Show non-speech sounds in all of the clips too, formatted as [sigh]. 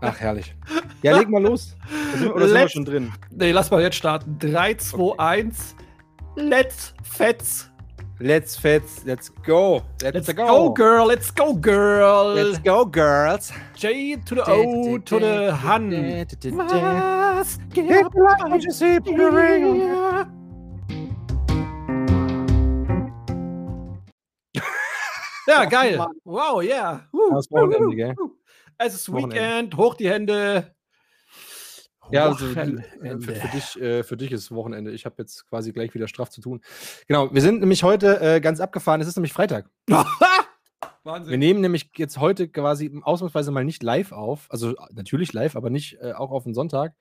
Ach, herrlich. Ja, leg mal los. Oder sind wir schon drin? Nee, lass mal jetzt starten. 3, 2, okay. 1. Let's fetz. Let's fetz. Let's go. Let's, let's go. go. girl. Let's go, girl. Let's go, girls. J to the O to the Han. Was geht Ja, geil. Wow, yeah. Uh, Wochenende, gell? Es ist Weekend, hoch die Hände. Ja, also für, für, dich, äh, für dich ist Wochenende. Ich habe jetzt quasi gleich wieder straff zu tun. Genau, wir sind nämlich heute äh, ganz abgefahren. Es ist nämlich Freitag. [laughs] Wahnsinn. Wir nehmen nämlich jetzt heute quasi ausnahmsweise mal nicht live auf. Also natürlich live, aber nicht äh, auch auf den Sonntag.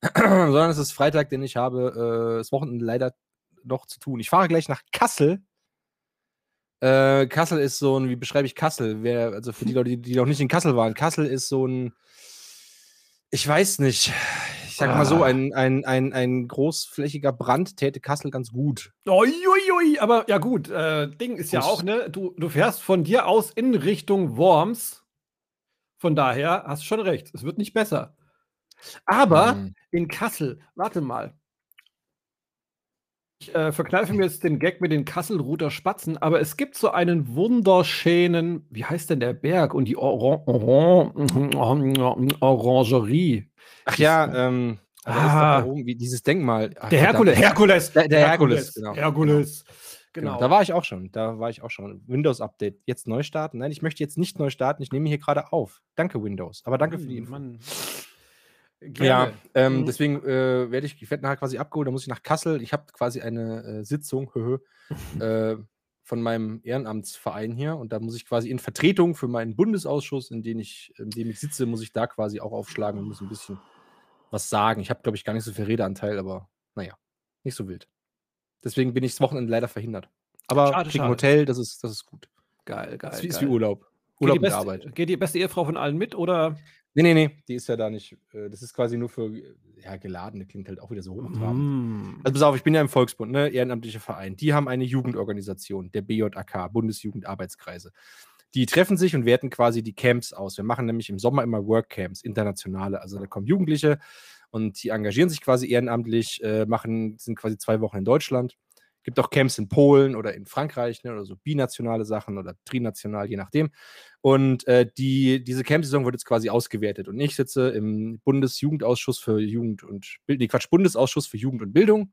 [clears throat] Sondern es ist Freitag, denn ich habe äh, das Wochenende leider noch zu tun. Ich fahre gleich nach Kassel äh, Kassel ist so ein, wie beschreibe ich Kassel? Wer, also für die Leute, die, die noch nicht in Kassel waren, Kassel ist so ein, ich weiß nicht, ich sag mal so, ah. ein, ein, ein, ein großflächiger Brand täte Kassel ganz gut. Uiuiui, aber ja gut, äh, Ding ist ja auch, ne, du, du fährst von dir aus in Richtung Worms. Von daher hast du schon recht, es wird nicht besser. Aber hm. in Kassel, warte mal, ich äh, verkneife mir jetzt den Gag mit den Kasselruther Spatzen, aber es gibt so einen wunderschönen, wie heißt denn der Berg und die Oran Oran Orangerie. Ach ja, ähm, ah, oben, wie dieses Denkmal. Ach, der Herkules. Herkules. Der, der Herkules, genau. Herkules. Genau. genau. Da war ich auch schon. Da war ich auch schon. Windows Update. Jetzt neu starten? Nein, ich möchte jetzt nicht neu starten. Ich nehme hier gerade auf. Danke, Windows. Aber danke Mann, für die Info. Mann. Gerne. Ja, ähm, mhm. deswegen äh, werde ich, ich werde nachher quasi abgeholt, da muss ich nach Kassel. Ich habe quasi eine äh, Sitzung [laughs] äh, von meinem Ehrenamtsverein hier und da muss ich quasi in Vertretung für meinen Bundesausschuss, in dem ich, in dem ich sitze, muss ich da quasi auch aufschlagen und muss ein bisschen was sagen. Ich habe, glaube ich, gar nicht so viel Redeanteil, aber naja, nicht so wild. Deswegen bin ich das Wochenende leider verhindert. Aber schade, ein Hotel, das ist, das ist gut. Geil, geil. Das ist, geil. wie Urlaub. Urlaub geht die, beste, Arbeit. geht die beste Ehefrau von allen mit oder? Nee, nee, nee, die ist ja da nicht. Äh, das ist quasi nur für ja, geladene, klingt halt auch wieder so hochtrabend. Mm. Also pass auf, ich bin ja im Volksbund, ne, ehrenamtlicher Verein. Die haben eine Jugendorganisation, der BJAK, Bundesjugendarbeitskreise. Die treffen sich und werten quasi die Camps aus. Wir machen nämlich im Sommer immer Workcamps, internationale. Also da kommen Jugendliche und die engagieren sich quasi ehrenamtlich, äh, machen, sind quasi zwei Wochen in Deutschland gibt auch Camps in Polen oder in Frankreich ne, oder so binationale Sachen oder trinational, je nachdem. Und äh, die, diese Camp-Saison wird jetzt quasi ausgewertet. Und ich sitze im Bundesjugendausschuss für Jugend und Bildung, nee, Quatsch, Bundesausschuss für Jugend und Bildung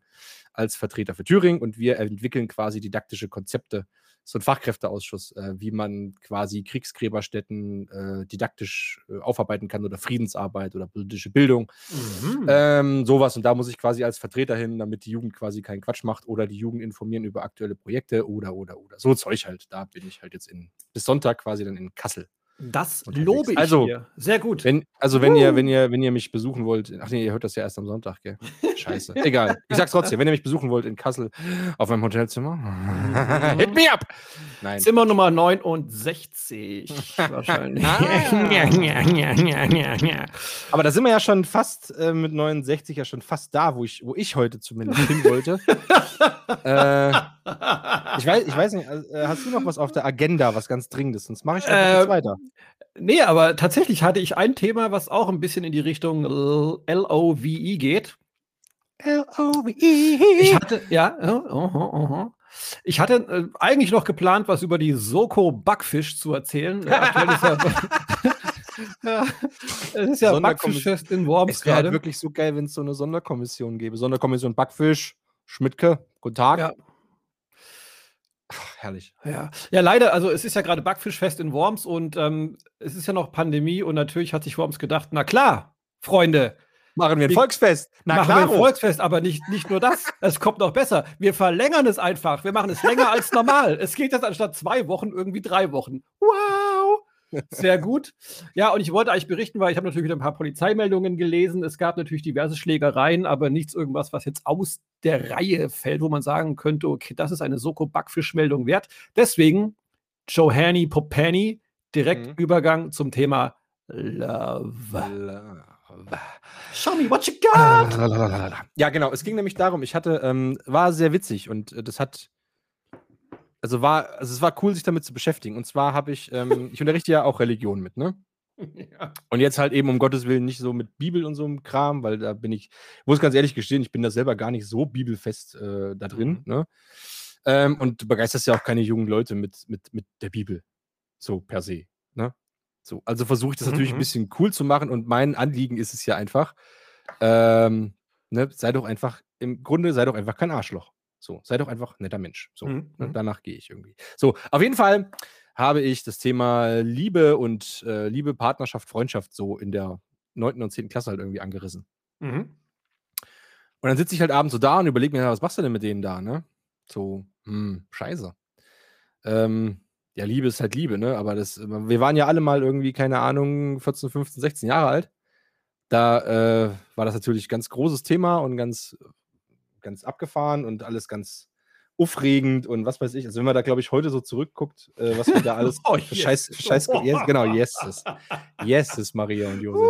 als Vertreter für Thüringen und wir entwickeln quasi didaktische Konzepte so ein Fachkräfteausschuss, äh, wie man quasi Kriegsgräberstätten äh, didaktisch äh, aufarbeiten kann oder Friedensarbeit oder politische Bildung. Mhm. Ähm, sowas. Und da muss ich quasi als Vertreter hin, damit die Jugend quasi keinen Quatsch macht oder die Jugend informieren über aktuelle Projekte oder, oder, oder. So Zeug halt. Da bin ich halt jetzt in, bis Sonntag quasi dann in Kassel. Das lobe ich also, dir. Sehr gut. Wenn, also, wenn uh. ihr, wenn, ihr, wenn ihr mich besuchen wollt, ach nee, ihr hört das ja erst am Sonntag, gell? [laughs] Scheiße. Egal. Ich sag's trotzdem, wenn ihr mich besuchen wollt in Kassel auf meinem Hotelzimmer, [laughs] hit me up! Nein. Zimmer Nummer 69. [laughs] wahrscheinlich. Aber da sind wir ja schon fast äh, mit 69 ja schon fast da, wo ich, wo ich heute zumindest hin wollte. [laughs] äh, ich, weiß, ich weiß nicht, äh, hast du noch was auf der Agenda, was ganz Dringendes? Sonst mache ich äh, jetzt weiter. Nee, aber tatsächlich hatte ich ein Thema, was auch ein bisschen in die Richtung L-O-V-E geht. L-O-V-E. Ich hatte, ja, uh, uh, uh, ich hatte äh, eigentlich noch geplant, was über die Soko Backfisch zu erzählen. Äh, ja, [laughs] [laughs] ja, es ist ja Backfischfest in Worms Es wäre halt wirklich so geil, wenn es so eine Sonderkommission gäbe. Sonderkommission Backfisch, Schmidtke, guten Tag. Ja. Ach, herrlich. Ja. ja, leider, also es ist ja gerade Backfischfest in Worms und ähm, es ist ja noch Pandemie und natürlich hat sich Worms gedacht, na klar, Freunde. Machen wir ein Volksfest. Na machen klaro. wir ein Volksfest, aber nicht, nicht nur das. es kommt noch besser. Wir verlängern es einfach. Wir machen es länger als normal. Es geht jetzt anstatt zwei Wochen irgendwie drei Wochen. Wow! Sehr gut. Ja, und ich wollte eigentlich berichten, weil ich habe natürlich wieder ein paar Polizeimeldungen gelesen. Es gab natürlich diverse Schlägereien, aber nichts irgendwas, was jetzt aus der Reihe fällt, wo man sagen könnte, okay, das ist eine Soko-Backfischmeldung wert. Deswegen Johanny Popani, direkt mhm. Übergang zum Thema Love. Love. Show me what you got. Ja, genau. Es ging nämlich darum, ich hatte, ähm, war sehr witzig und äh, das hat also war, also es war cool, sich damit zu beschäftigen. Und zwar habe ich, ähm, [laughs] ich unterrichte ja auch Religion mit, ne? Ja. Und jetzt halt eben um Gottes Willen nicht so mit Bibel und so einem Kram, weil da bin ich, muss ganz ehrlich gestehen, ich bin da selber gar nicht so bibelfest äh, da drin, mhm. ne? Ähm, und du begeisterst ja auch keine jungen Leute mit, mit, mit der Bibel. So per se. So, also versuche ich das mhm. natürlich ein mhm. bisschen cool zu machen und mein Anliegen ist es ja einfach, ähm, ne, sei doch einfach, im Grunde sei doch einfach kein Arschloch. So, sei doch einfach ein netter Mensch. So, mhm. ne, mhm. danach gehe ich irgendwie. So, auf jeden Fall habe ich das Thema Liebe und äh, Liebe, Partnerschaft, Freundschaft so in der 9. und 10. Klasse halt irgendwie angerissen. Mhm. Und dann sitze ich halt abends so da und überlege mir, was machst du denn mit denen da, ne? So, hm, scheiße. Ähm, ja, Liebe ist halt Liebe, ne? Aber das, wir waren ja alle mal irgendwie, keine Ahnung, 14, 15, 16 Jahre alt. Da äh, war das natürlich ganz großes Thema und ganz, ganz abgefahren und alles ganz aufregend und was weiß ich. Also wenn man da, glaube ich, heute so zurückguckt, äh, was wir da [laughs] alles oh, yes. Scheiß, Scheiß, yes, genau, [laughs] yes, yes, ist Maria und Josef.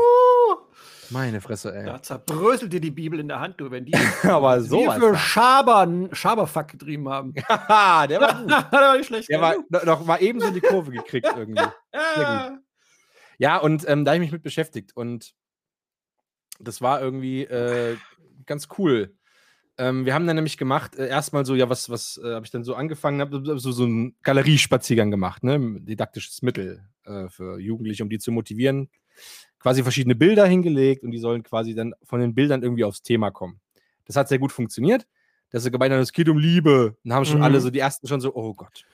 Meine Fresse, ey. Da zerbröselt dir die Bibel in der Hand, du, wenn die [laughs] aber so wir für Schabern, Schaberfuck getrieben haben. [laughs] der war [laughs] gut. der war nicht schlecht. Der war noch mal eben so in die Kurve gekriegt irgendwie. Ja, und ähm, da habe ich mich mit beschäftigt und das war irgendwie äh, ganz cool. Ähm, wir haben dann nämlich gemacht, äh, erstmal so, ja, was, was äh, habe ich dann so angefangen, habe so, so einen Galeriespaziergang gemacht, ne? Didaktisches Mittel äh, für Jugendliche, um die zu motivieren quasi verschiedene Bilder hingelegt und die sollen quasi dann von den Bildern irgendwie aufs Thema kommen. Das hat sehr gut funktioniert. Dass sie gemeint haben, es geht um Liebe. Dann haben schon mhm. alle so, die ersten schon so, oh Gott.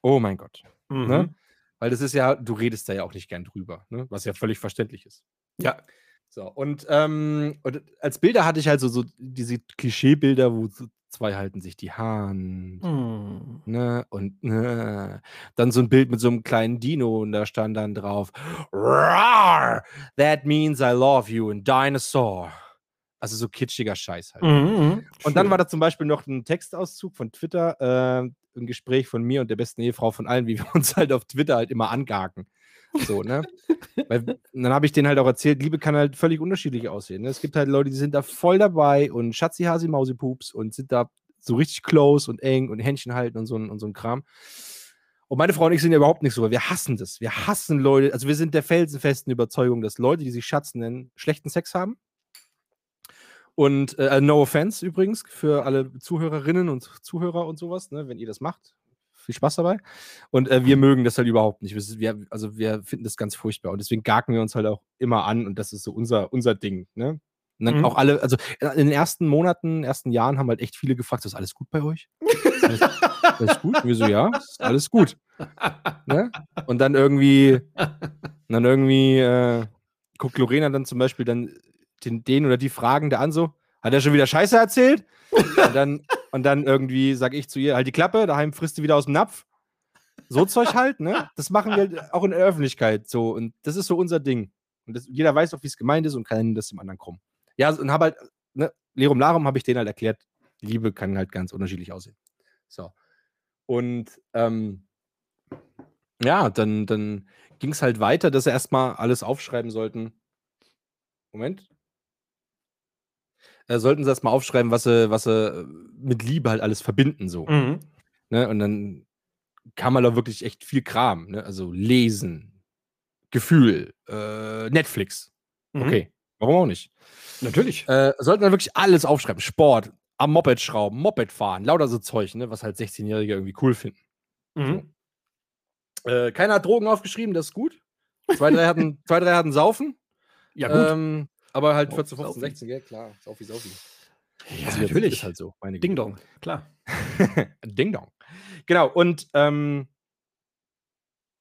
Oh mein Gott. Ne? Mhm. Ne? Weil das ist ja, du redest da ja auch nicht gern drüber, ne? was ja völlig verständlich ist. Ja. So, und, ähm, und als Bilder hatte ich halt so, so diese Klischeebilder, wo so zwei halten sich die Hand. Mm. Ne? Und ne? dann so ein Bild mit so einem kleinen Dino und da stand dann drauf: Rawr, That means I love you, and Dinosaur. Also so kitschiger Scheiß halt. Mm, und dann war da zum Beispiel noch ein Textauszug von Twitter, äh, ein Gespräch von mir und der besten Ehefrau von allen, wie wir uns halt auf Twitter halt immer angaken. So, ne? Weil, dann habe ich denen halt auch erzählt, Liebe kann halt völlig unterschiedlich aussehen. Ne? Es gibt halt Leute, die sind da voll dabei und Schatzi, Hasi, Mausi, Pups und sind da so richtig close und eng und Händchen halten und so, und so ein Kram. Und meine Frau und ich sind ja überhaupt nicht so, weil wir hassen das. Wir hassen Leute, also wir sind der felsenfesten Überzeugung, dass Leute, die sich Schatz nennen, schlechten Sex haben. Und äh, no offense übrigens für alle Zuhörerinnen und Zuhörer und sowas, ne, wenn ihr das macht viel Spaß dabei. Und äh, wir mögen das halt überhaupt nicht. Wir, also wir finden das ganz furchtbar. Und deswegen gaken wir uns halt auch immer an und das ist so unser, unser Ding. Ne? Und dann mhm. auch alle, also in den ersten Monaten, ersten Jahren haben halt echt viele gefragt, ist alles gut bei euch? Ist alles, alles gut? Und wir so, ja, ist alles gut. Ne? Und dann irgendwie, dann irgendwie äh, guckt Lorena dann zum Beispiel dann den, den oder die Fragende an so, hat er schon wieder Scheiße erzählt? Und dann, und dann irgendwie sage ich zu ihr, halt die Klappe, daheim frisst du wieder aus dem Napf. So Zeug halt, ne? Das machen wir auch in der Öffentlichkeit so. Und das ist so unser Ding. Und das, jeder weiß auch, wie es gemeint ist und kann das dem anderen krumm. Ja, und habe halt, ne, Lerum Larum habe ich denen halt erklärt, Liebe kann halt ganz unterschiedlich aussehen. So. Und ähm, ja, dann, dann ging es halt weiter, dass sie erstmal alles aufschreiben sollten. Moment äh, sollten sie das mal aufschreiben, was sie, was sie äh, mit Liebe halt alles verbinden, so. Mhm. Ne? Und dann kam man da wirklich echt viel Kram. Ne? Also Lesen, Gefühl, äh, Netflix. Mhm. Okay, warum auch nicht? Natürlich. Äh, sollten wir wirklich alles aufschreiben. Sport, am Moped schrauben, Moped fahren, lauter so Zeug, ne? was halt 16-Jährige irgendwie cool finden. Mhm. So. Äh, keiner hat Drogen aufgeschrieben, das ist gut. Zwei, drei hatten, [laughs] zwei, drei hatten Saufen. Ja, gut. Ähm, aber halt 14, 15, 16, gell? Klar. Saufi, Saufi. Ja, also, natürlich. Ist halt so. Meine Ding Dong, klar. [laughs] Ding Dong. Genau. Und ähm,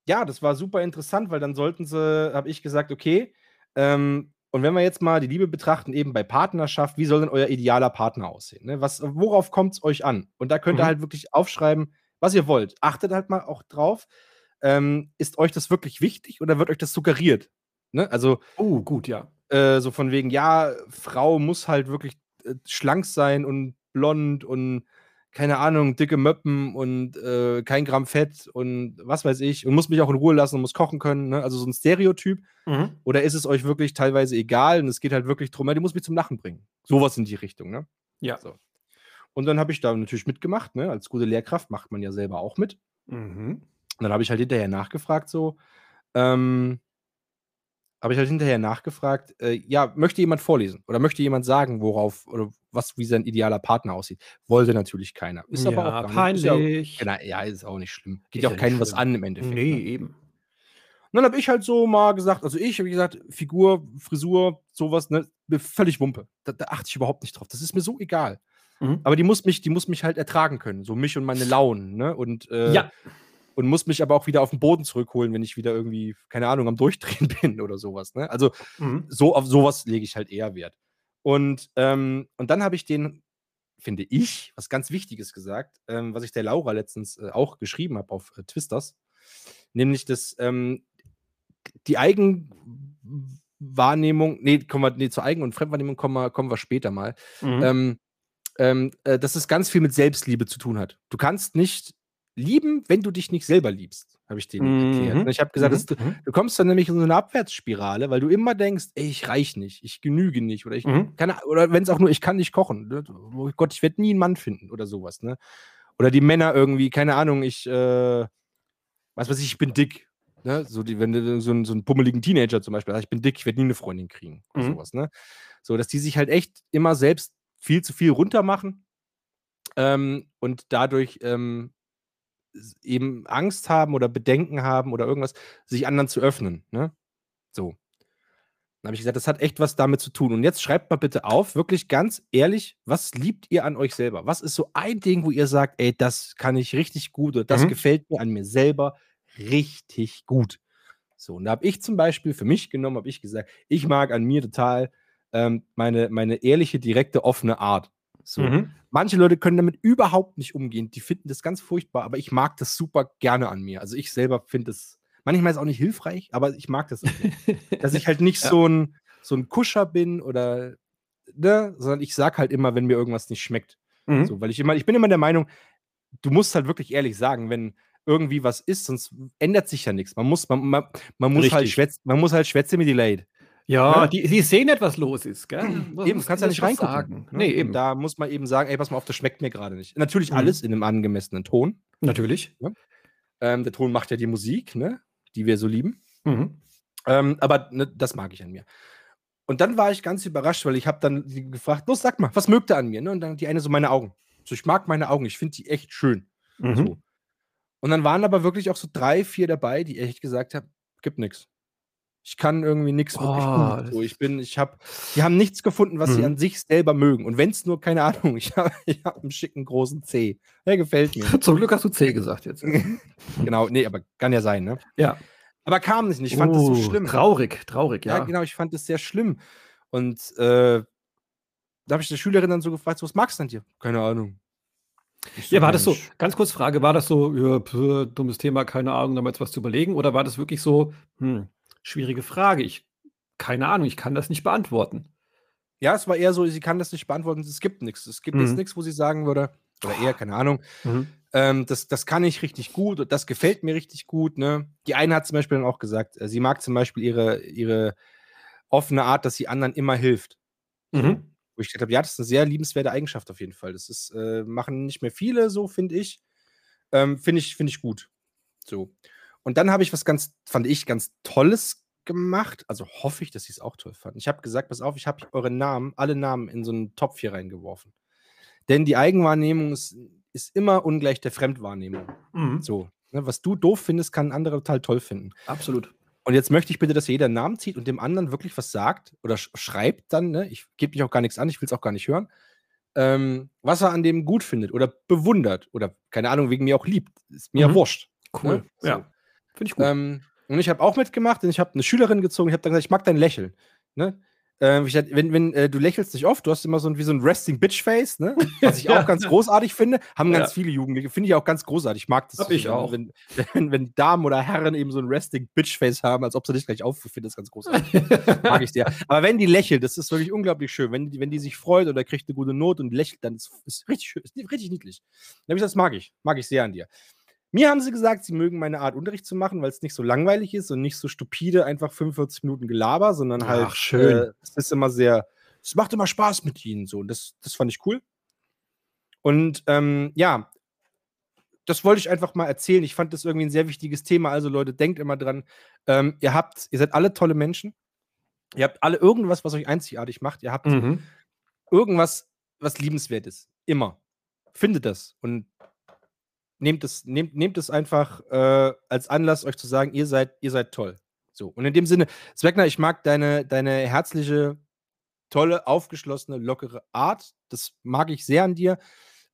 ja, das war super interessant, weil dann sollten sie, habe ich gesagt, okay, ähm, und wenn wir jetzt mal die Liebe betrachten, eben bei Partnerschaft, wie soll denn euer idealer Partner aussehen? Ne? Was, worauf kommt es euch an? Und da könnt ihr mhm. halt wirklich aufschreiben, was ihr wollt. Achtet halt mal auch drauf. Ähm, ist euch das wirklich wichtig oder wird euch das suggeriert? Ne? Also, oh, gut, ja. Äh, so von wegen, ja, Frau muss halt wirklich äh, schlank sein und blond und keine Ahnung, dicke Möppen und äh, kein Gramm Fett und was weiß ich und muss mich auch in Ruhe lassen und muss kochen können. Ne? Also so ein Stereotyp. Mhm. Oder ist es euch wirklich teilweise egal und es geht halt wirklich drum, ja, die muss mich zum Lachen bringen. Sowas in die Richtung, ne? Ja. So. Und dann habe ich da natürlich mitgemacht, ne? Als gute Lehrkraft macht man ja selber auch mit. Mhm. Und dann habe ich halt hinterher nachgefragt, so, ähm, habe ich halt hinterher nachgefragt, äh, ja, möchte jemand vorlesen oder möchte jemand sagen, worauf oder was, wie sein idealer Partner aussieht? Wollte natürlich keiner. Ist ja, aber auch peinlich. Ist ja, genau, ja, ist auch nicht schlimm. Geht ja auch keinem was an im Endeffekt. Nee, ne? eben. Und dann habe ich halt so mal gesagt, also ich habe gesagt, Figur, Frisur, sowas, ne, völlig Wumpe. Da, da, achte ich überhaupt nicht drauf. Das ist mir so egal. Mhm. Aber die muss mich, die muss mich halt ertragen können, so mich und meine Launen, ne? Und äh, ja und muss mich aber auch wieder auf den Boden zurückholen, wenn ich wieder irgendwie, keine Ahnung, am Durchdrehen [laughs] bin oder sowas. Ne? Also mhm. so auf sowas lege ich halt eher Wert. Und, ähm, und dann habe ich den, finde ich, was ganz Wichtiges gesagt, ähm, was ich der Laura letztens äh, auch geschrieben habe auf äh, Twisters, nämlich dass ähm, die Eigenwahrnehmung, nee, kommen wir, nee, zur Eigen- und Fremdwahrnehmung kommen wir, kommen wir später mal, mhm. ähm, ähm, äh, dass es ganz viel mit Selbstliebe zu tun hat. Du kannst nicht lieben, wenn du dich nicht selber liebst, habe ich denen mhm. erklärt. Und ich habe gesagt, mhm. das, du, kommst dann nämlich in so eine Abwärtsspirale, weil du immer denkst, ey, ich reich nicht, ich genüge nicht oder ich mhm. kann, oder wenn es auch nur, ich kann nicht kochen. Ne? Oh Gott, ich werde nie einen Mann finden oder sowas, ne? Oder die Männer irgendwie, keine Ahnung, ich, äh, was weiß ich, ich bin dick. Ne? So die, wenn du so, einen, so einen pummeligen Teenager zum Beispiel, ich bin dick, ich werde nie eine Freundin kriegen. Oder mhm. sowas, ne? So, dass die sich halt echt immer selbst viel zu viel runtermachen ähm, und dadurch ähm, eben Angst haben oder Bedenken haben oder irgendwas, sich anderen zu öffnen. Ne? So. Dann habe ich gesagt, das hat echt was damit zu tun. Und jetzt schreibt mal bitte auf, wirklich ganz ehrlich, was liebt ihr an euch selber? Was ist so ein Ding, wo ihr sagt, ey, das kann ich richtig gut oder das mhm. gefällt mir an mir selber richtig gut? So, und da habe ich zum Beispiel für mich genommen, habe ich gesagt, ich mag an mir total ähm, meine, meine ehrliche, direkte, offene Art. So. Mhm. Manche Leute können damit überhaupt nicht umgehen. Die finden das ganz furchtbar, aber ich mag das super gerne an mir. Also ich selber finde es manchmal ist es auch nicht hilfreich, aber ich mag das. [laughs] dass ich halt nicht ja. so, ein, so ein Kuscher bin oder, ne, sondern ich sag halt immer, wenn mir irgendwas nicht schmeckt. Mhm. So, weil ich immer, ich bin immer der Meinung, du musst halt wirklich ehrlich sagen, wenn irgendwie was ist, sonst ändert sich ja nichts. Man muss, man, man, man muss halt schwätzen, man muss halt schwätzen mit Delayed. Ja, ne? die, die sehen nicht, was los ist, gell? Was, eben, kannst ja nicht reingucken. Sagen. Ne? Nee, eben. Da muss man eben sagen, ey, pass mal auf, das schmeckt mir gerade nicht. Natürlich mhm. alles in einem angemessenen Ton. Natürlich. Ne? Ähm, der Ton macht ja die Musik, ne? die wir so lieben. Mhm. Ähm, aber ne, das mag ich an mir. Und dann war ich ganz überrascht, weil ich habe dann gefragt, los, sag mal, was mögt ihr an mir? Ne? Und dann die eine so, meine Augen. So, ich mag meine Augen, ich finde die echt schön. Mhm. So. Und dann waren aber wirklich auch so drei, vier dabei, die echt gesagt haben, gibt nichts. Ich kann irgendwie nichts wirklich oh. So, ich bin, ich habe, die haben nichts gefunden, was mhm. sie an sich selber mögen. Und wenn es nur, keine Ahnung, [laughs] ich habe ich hab einen schicken großen C. Der gefällt mir. [laughs] Zum Glück hast du C gesagt jetzt. [laughs] genau, nee, aber kann ja sein, ne? Ja. Aber kam nicht. Ich fand oh, das so schlimm. Traurig, traurig, ja. Ja, genau, ich fand das sehr schlimm. Und äh, da habe ich der Schülerin dann so gefragt, was magst du denn dir? Keine Ahnung. So, ja, war das so, ganz kurz Frage, war das so, ja, pff, dummes Thema, keine Ahnung, da mal jetzt was zu überlegen? Oder war das wirklich so, hm, Schwierige Frage. Ich, keine Ahnung, ich kann das nicht beantworten. Ja, es war eher so, sie kann das nicht beantworten, es gibt nichts. Es gibt mhm. jetzt nichts, wo sie sagen würde, oder eher, keine Ahnung, mhm. ähm, das, das kann ich richtig gut und das gefällt mir richtig gut. Ne? Die eine hat zum Beispiel dann auch gesagt, äh, sie mag zum Beispiel ihre, ihre offene Art, dass sie anderen immer hilft. Mhm. Wo ich gesagt habe, ja, das ist eine sehr liebenswerte Eigenschaft auf jeden Fall. Das ist, äh, machen nicht mehr viele so, finde ich. Ähm, finde ich, finde ich gut. So. Und dann habe ich was ganz, fand ich, ganz Tolles gemacht. Also hoffe ich, dass sie es auch toll fanden. Ich habe gesagt, pass auf, ich habe eure Namen, alle Namen in so einen Topf hier reingeworfen. Denn die Eigenwahrnehmung ist, ist immer ungleich der Fremdwahrnehmung. Mhm. So. Ne, was du doof findest, kann andere total toll finden. Absolut. Und jetzt möchte ich bitte, dass jeder einen Namen zieht und dem anderen wirklich was sagt oder sch schreibt dann, ne? ich gebe mich auch gar nichts an, ich will es auch gar nicht hören, ähm, was er an dem gut findet oder bewundert oder keine Ahnung, wegen mir auch liebt. Ist mir mhm. ja wurscht. Cool. Ne? So. Ja. Finde ich gut. Ähm, und ich habe auch mitgemacht und ich habe eine Schülerin gezogen. Ich habe dann gesagt, ich mag dein Lächeln. Ne? Ähm, ich, wenn wenn äh, du lächelst nicht oft, du hast immer so ein, wie so ein Resting Bitch Face, ne? [laughs] was ich auch ganz großartig finde. Haben ganz ja. viele Jugendliche, finde ich auch ganz großartig. Ich mag das. Hab ich auch. Wenn, wenn, wenn, Damen oder Herren eben so ein Resting Bitch Face haben, als ob sie dich gleich aufführen, finde das ganz großartig. mag ich sehr. [laughs] Aber wenn die lächelt, das ist wirklich unglaublich schön. Wenn die, wenn die sich freut oder kriegt eine gute Note und lächelt, dann ist es richtig schön, ist richtig niedlich. Dann habe ich das mag ich, mag ich sehr an dir. Mir haben sie gesagt, sie mögen meine Art, Unterricht zu machen, weil es nicht so langweilig ist und nicht so stupide, einfach 45 Minuten Gelaber, sondern halt. Ach, schön. Äh, es ist immer sehr. Es macht immer Spaß mit ihnen so. Und das, das fand ich cool. Und ähm, ja, das wollte ich einfach mal erzählen. Ich fand das irgendwie ein sehr wichtiges Thema. Also, Leute, denkt immer dran, ähm, ihr habt, ihr seid alle tolle Menschen. Ihr habt alle irgendwas, was euch einzigartig macht. Ihr habt mhm. irgendwas, was liebenswert ist. Immer. Findet das und nehmt es, nehmt, nehmt es einfach äh, als Anlass, euch zu sagen, ihr seid, ihr seid toll. So. Und in dem Sinne, Zweckner, ich mag deine, deine herzliche, tolle, aufgeschlossene, lockere Art. Das mag ich sehr an dir.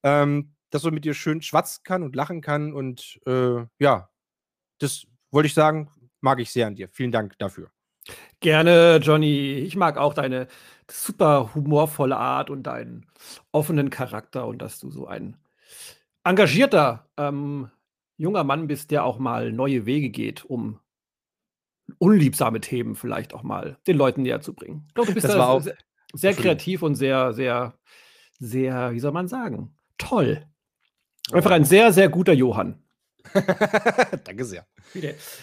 Ähm, dass man mit dir schön schwatzen kann und lachen kann. Und äh, ja, das wollte ich sagen, mag ich sehr an dir. Vielen Dank dafür. Gerne, Johnny. Ich mag auch deine super humorvolle Art und deinen offenen Charakter und dass du so ein engagierter ähm, junger Mann bist, der auch mal neue Wege geht, um unliebsame Themen vielleicht auch mal den Leuten näher zu bringen. Ich glaube, du bist das da sehr, sehr kreativ und sehr, sehr, sehr, wie soll man sagen, toll. Einfach ein sehr, sehr guter Johann. [laughs] Danke sehr.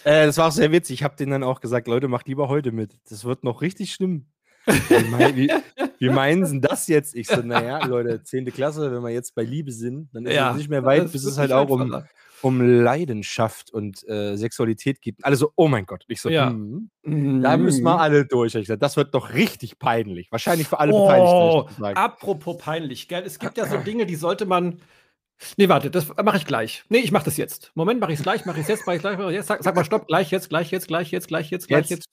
Äh, das war auch sehr witzig. Ich habe denen dann auch gesagt, Leute, macht lieber heute mit. Das wird noch richtig schlimm. Wie, wie, meinen Sie das jetzt? Ich so, naja, Leute, 10. Klasse, wenn wir jetzt bei Liebe sind, dann ist ja, es nicht mehr weit, bis es halt auch um, um Leidenschaft und äh, Sexualität geht. Alle so, oh mein Gott. Ich so, ja. hm, mhm. da müssen wir alle durch. Ich gesagt, das wird doch richtig peinlich. Wahrscheinlich für alle oh, Beteiligten. Apropos peinlich, gell? Es gibt ja so Dinge, die sollte man Nee, warte, das mache ich gleich. Nee, ich mache das jetzt. Moment, mache ich es gleich, mache ich es jetzt, mache ich gleich, jetzt. Sag, sag, mal Stopp, gleich jetzt, gleich jetzt, gleich jetzt, gleich jetzt, gleich jetzt.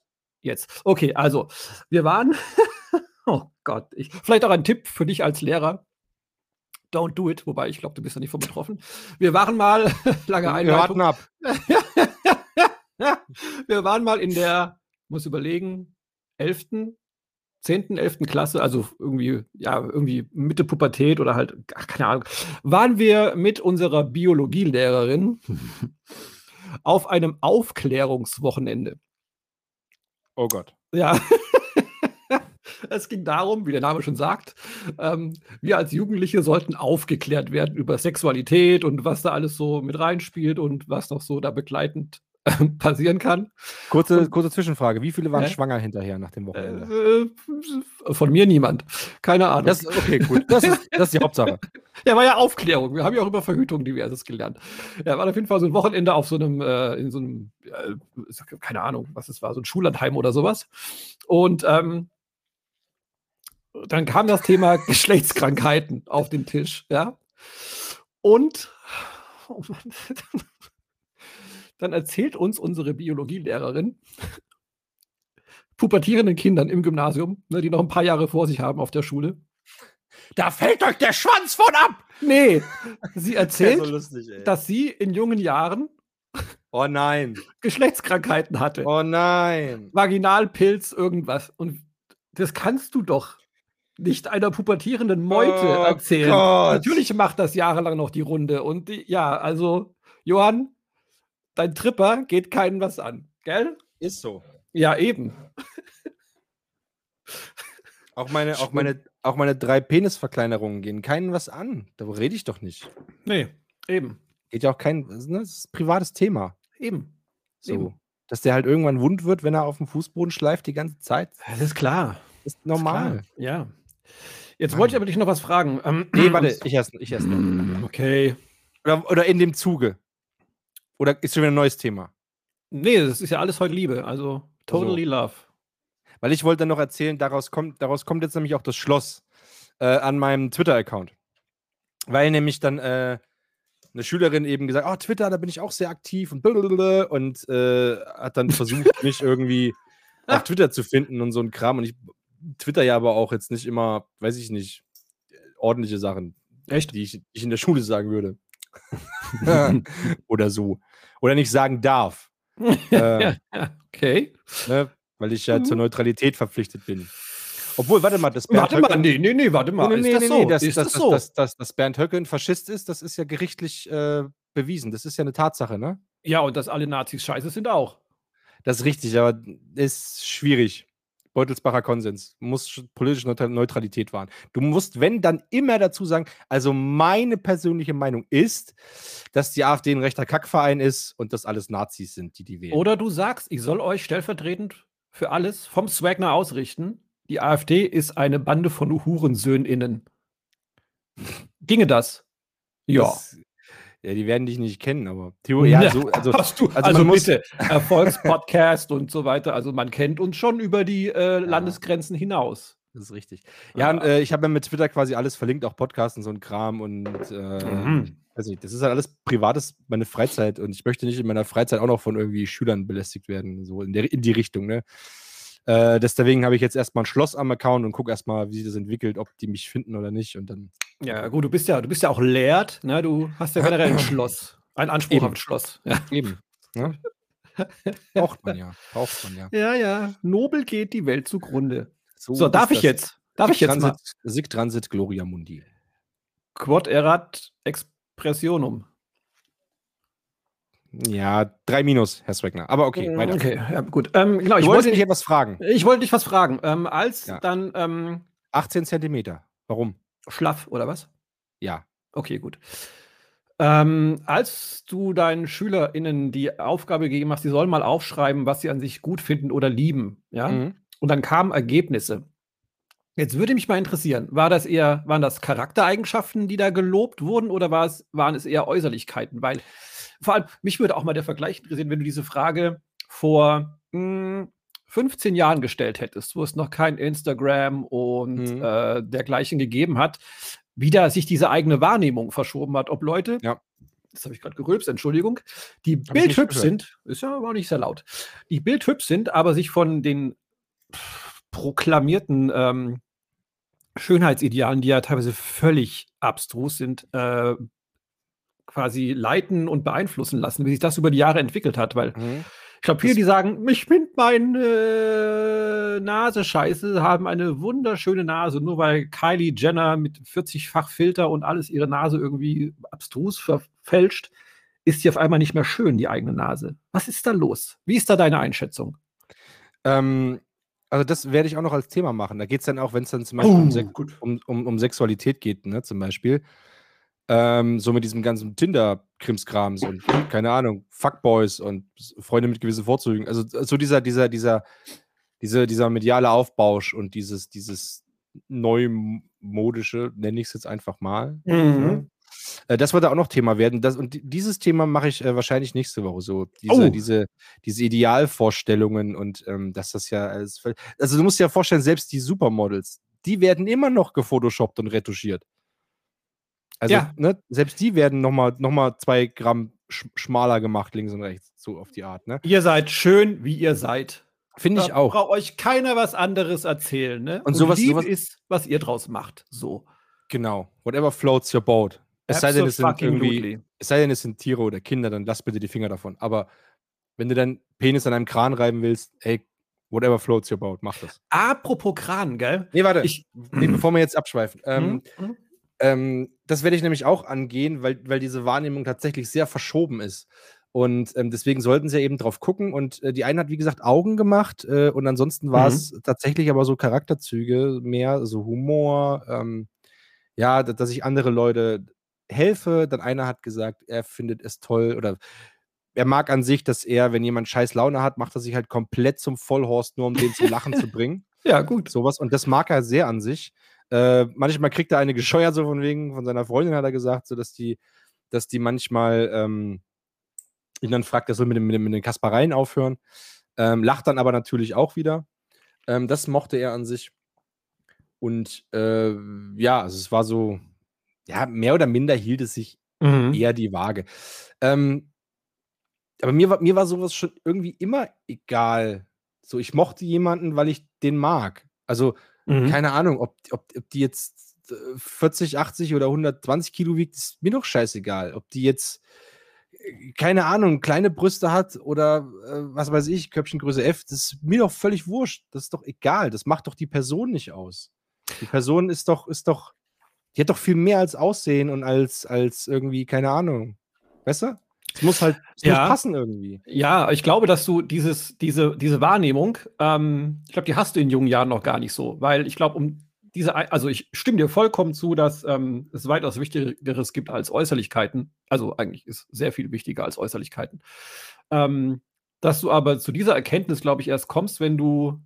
Jetzt. Okay, also, wir waren. [laughs] oh Gott, ich, vielleicht auch ein Tipp für dich als Lehrer. Don't do it, wobei ich glaube, du bist ja nicht von betroffen. Wir waren mal, [laughs] lange Einleitung. Wir warten ab. [laughs] wir waren mal in der, muss überlegen, 11. 10., 11. Klasse, also irgendwie, ja, irgendwie Mitte Pubertät oder halt, ach, keine Ahnung, waren wir mit unserer Biologielehrerin auf einem Aufklärungswochenende. Oh Gott. Ja. [laughs] es ging darum, wie der Name schon sagt, ähm, wir als Jugendliche sollten aufgeklärt werden über Sexualität und was da alles so mit reinspielt und was noch so da begleitend passieren kann. Kurze, kurze Zwischenfrage: Wie viele waren äh? schwanger hinterher nach dem Wochenende? Äh, von mir niemand. Keine Ahnung. Das, okay, gut. Das ist, das ist die Hauptsache. [laughs] ja, war ja Aufklärung. Wir haben ja auch über Verhütung diverses gelernt. Ja, war auf jeden Fall so ein Wochenende auf so einem, äh, in so einem, äh, keine Ahnung, was es war, so ein Schullandheim oder sowas. Und ähm, dann kam das Thema [laughs] Geschlechtskrankheiten auf den Tisch, ja. Und oh Mann, [laughs] dann erzählt uns unsere Biologielehrerin, pubertierenden Kindern im Gymnasium, ne, die noch ein paar Jahre vor sich haben auf der Schule. Da fällt euch der Schwanz von ab! Nee, sie [laughs] erzählt, so lustig, dass sie in jungen Jahren Oh nein. Geschlechtskrankheiten hatte. Oh nein. Vaginalpilz, irgendwas. Und das kannst du doch nicht einer pubertierenden Meute oh erzählen. Gott. Natürlich macht das jahrelang noch die Runde. Und die, ja, also, Johann, dein Tripper geht keinen was an, gell? Ist so. Ja, eben. Auch meine, auch meine, auch meine drei Penisverkleinerungen gehen keinen was an. Da rede ich doch nicht. Nee, eben. Geht ja auch kein, ne, das ist ein privates Thema. Eben. So. Eben. Dass der halt irgendwann wund wird, wenn er auf dem Fußboden schleift die ganze Zeit. Das ist klar. Das ist normal. Ist ja. Jetzt Mann. wollte ich aber dich noch was fragen. Ähm, nee, warte, [clears throat] ich erst, ich erst. Okay. Oder, oder in dem Zuge. Oder ist schon wieder ein neues Thema? Nee, das ist ja alles heute Liebe. Also totally also. love. Weil ich wollte noch erzählen, daraus kommt, daraus kommt jetzt nämlich auch das Schloss äh, an meinem Twitter-Account. Weil nämlich dann äh, eine Schülerin eben gesagt, oh, Twitter, da bin ich auch sehr aktiv und und äh, hat dann versucht, [laughs] mich irgendwie auf Twitter zu finden und so ein Kram. Und ich twitter ja aber auch jetzt nicht immer, weiß ich nicht, ordentliche Sachen. Echt? Die ich, die ich in der Schule sagen würde. [laughs] Oder so. Oder nicht sagen darf. [laughs] äh, okay. Ne, weil ich ja zur mhm. Neutralität verpflichtet bin. Obwohl, warte mal, das Bernd Warte mal, nee, nee, nee, warte mal. Nee, nee, ist das nee, so? Das, ist das, das, so? Dass, dass, dass Bernd Höcke ein Faschist ist, das ist ja gerichtlich äh, bewiesen. Das ist ja eine Tatsache, ne? Ja, und dass alle Nazis scheiße sind auch. Das ist richtig, aber ist schwierig. Beutelsbacher Konsens. Muss politische Neutralität wahren. Du musst, wenn, dann immer dazu sagen, also meine persönliche Meinung ist, dass die AfD ein rechter Kackverein ist und dass alles Nazis sind, die die wählen. Oder du sagst, ich soll euch stellvertretend für alles vom Swagner ausrichten. Die AfD ist eine Bande von Hurensöhninnen. Ginge das? Ja. Das, ja, die werden dich nicht kennen, aber Theorie, ja, so, [laughs] also, Hast du, also, also bitte, Erfolgspodcast und so weiter. Also man kennt uns schon über die äh, Landesgrenzen hinaus. Das ist richtig. Ja, und, äh, ich habe ja mit Twitter quasi alles verlinkt, auch Podcasts und so ein Kram und äh, mhm. weiß nicht, das ist halt alles privates, meine Freizeit und ich möchte nicht in meiner Freizeit auch noch von irgendwie Schülern belästigt werden, so in, der, in die Richtung, ne? Äh, deswegen habe ich jetzt erstmal ein Schloss am Account und gucke erstmal, wie sich das entwickelt, ob die mich finden oder nicht und dann. Ja, gut, du bist ja, du bist ja auch lehrt, ne? Du hast ja generell ein [clears throat] Schloss. Ein Anspruch auf ein Schloss. Ja. Eben. Ne? Braucht man ja. Braucht man ja. [laughs] Ja, ja. Nobel geht die Welt zugrunde. So, so darf ich jetzt? Darf ich jetzt Transit, mal? Sic Transit Gloria Mundi. Quod erat expressionum. Ja, drei Minus, Herr Swegner. Aber okay, weiter. Okay, ja, gut. Ähm, genau, ich wollte dich etwas fragen. Ich wollte dich was fragen. Ähm, als ja. dann. Ähm, 18 Zentimeter. Warum? Schlaff, oder was? Ja. Okay, gut. Ähm, als du deinen SchülerInnen die Aufgabe gegeben hast, sie sollen mal aufschreiben, was sie an sich gut finden oder lieben, ja, mhm. und dann kamen Ergebnisse. Jetzt würde mich mal interessieren, war das eher, waren das Charaktereigenschaften, die da gelobt wurden, oder war es, waren es eher Äußerlichkeiten? Weil vor allem, mich würde auch mal der Vergleich interessieren, wenn du diese Frage vor mh, hm, 15 Jahren gestellt hättest, wo es noch kein Instagram und mhm. äh, dergleichen gegeben hat, wie da sich diese eigene Wahrnehmung verschoben hat. Ob Leute, ja. das habe ich gerade gerülpst, Entschuldigung, die bildhübsch sind, ist ja aber auch nicht sehr laut, die bildhübsch sind, aber sich von den proklamierten ähm, Schönheitsidealen, die ja teilweise völlig abstrus sind, äh, quasi leiten und beeinflussen lassen, wie sich das über die Jahre entwickelt hat, weil mhm. ich glaube, viele, die sagen, ich finde meine äh, Nase scheiße, haben eine wunderschöne Nase, nur weil Kylie Jenner mit 40-fach Filter und alles ihre Nase irgendwie abstrus verfälscht, ist sie auf einmal nicht mehr schön, die eigene Nase. Was ist da los? Wie ist da deine Einschätzung? Ähm, also das werde ich auch noch als Thema machen. Da geht es dann auch, wenn es dann zum Beispiel oh, um, um, um, um, Sexualität geht, ne, zum Beispiel. Ähm, so mit diesem ganzen Tinder-Krimskrams und keine Ahnung, Fuckboys und Freunde mit gewissen Vorzügen. Also so dieser, dieser, dieser, diese, dieser mediale Aufbausch und dieses, dieses neumodische, nenne ich es jetzt einfach mal. Mhm. Ne? Äh, das wird da auch noch Thema werden. Das, und dieses Thema mache ich äh, wahrscheinlich nächste Woche so. Diese, oh. diese, diese Idealvorstellungen und ähm, dass das ja alles. Also du musst dir ja vorstellen, selbst die Supermodels, die werden immer noch gefotoshoppt und retuschiert. Also, ja. ne, selbst die werden nochmal noch mal zwei Gramm sch schmaler gemacht, links und rechts, so auf die Art. Ne? Ihr seid schön, wie ihr seid. Finde ich auch. Braucht euch keiner was anderes erzählen. Ne? Und, und sowas, sowas ist, was ihr draus macht. So. Genau. Whatever floats your boat. Es sei, denn, es sind irgendwie, es sei denn, es sind Tiere oder Kinder, dann lass bitte die Finger davon. Aber wenn du deinen Penis an einem Kran reiben willst, ey, whatever floats your boat, mach das. Apropos Kran, gell? Nee, warte. Ich, nee, bevor wir jetzt abschweifen. Ähm, mhm. Ähm, das werde ich nämlich auch angehen, weil, weil diese Wahrnehmung tatsächlich sehr verschoben ist. Und ähm, deswegen sollten sie ja eben drauf gucken. Und äh, die eine hat, wie gesagt, Augen gemacht. Äh, und ansonsten war mhm. es tatsächlich aber so Charakterzüge, mehr so Humor. Ähm, ja, dass ich andere Leute helfe. Dann einer hat gesagt, er findet es toll oder er mag an sich, dass er, wenn jemand scheiß Laune hat, macht er sich halt komplett zum Vollhorst, nur um den zum Lachen zu [laughs] bringen. Ja, gut. Sowas. Und das mag er sehr an sich. Äh, manchmal kriegt er eine gescheuert, so von wegen, von seiner Freundin hat er gesagt, so dass die, dass die manchmal ähm, ihn dann fragt, er soll mit, dem, mit, dem, mit den Kaspereien aufhören. Ähm, lacht dann aber natürlich auch wieder. Ähm, das mochte er an sich. Und äh, ja, also es war so, ja, mehr oder minder hielt es sich mhm. eher die Waage. Ähm, aber mir war, mir war sowas schon irgendwie immer egal. So, ich mochte jemanden, weil ich den mag. Also, Mhm. Keine Ahnung, ob, ob, ob die jetzt 40, äh, 80 oder 120 Kilo wiegt, ist mir doch scheißegal. Ob die jetzt, äh, keine Ahnung, kleine Brüste hat oder äh, was weiß ich, Köpfchengröße F, das ist mir doch völlig wurscht. Das ist doch egal. Das macht doch die Person nicht aus. Die Person ist doch, ist doch, die hat doch viel mehr als Aussehen und als, als irgendwie, keine Ahnung. Weißt du? Es muss halt es ja. muss passen irgendwie. Ja, ich glaube, dass du dieses, diese, diese Wahrnehmung, ähm, ich glaube, die hast du in jungen Jahren noch gar nicht so, weil ich glaube, um diese, also ich stimme dir vollkommen zu, dass ähm, es weitaus Wichtigeres gibt als Äußerlichkeiten. Also eigentlich ist sehr viel wichtiger als Äußerlichkeiten. Ähm, dass du aber zu dieser Erkenntnis, glaube ich, erst kommst, wenn du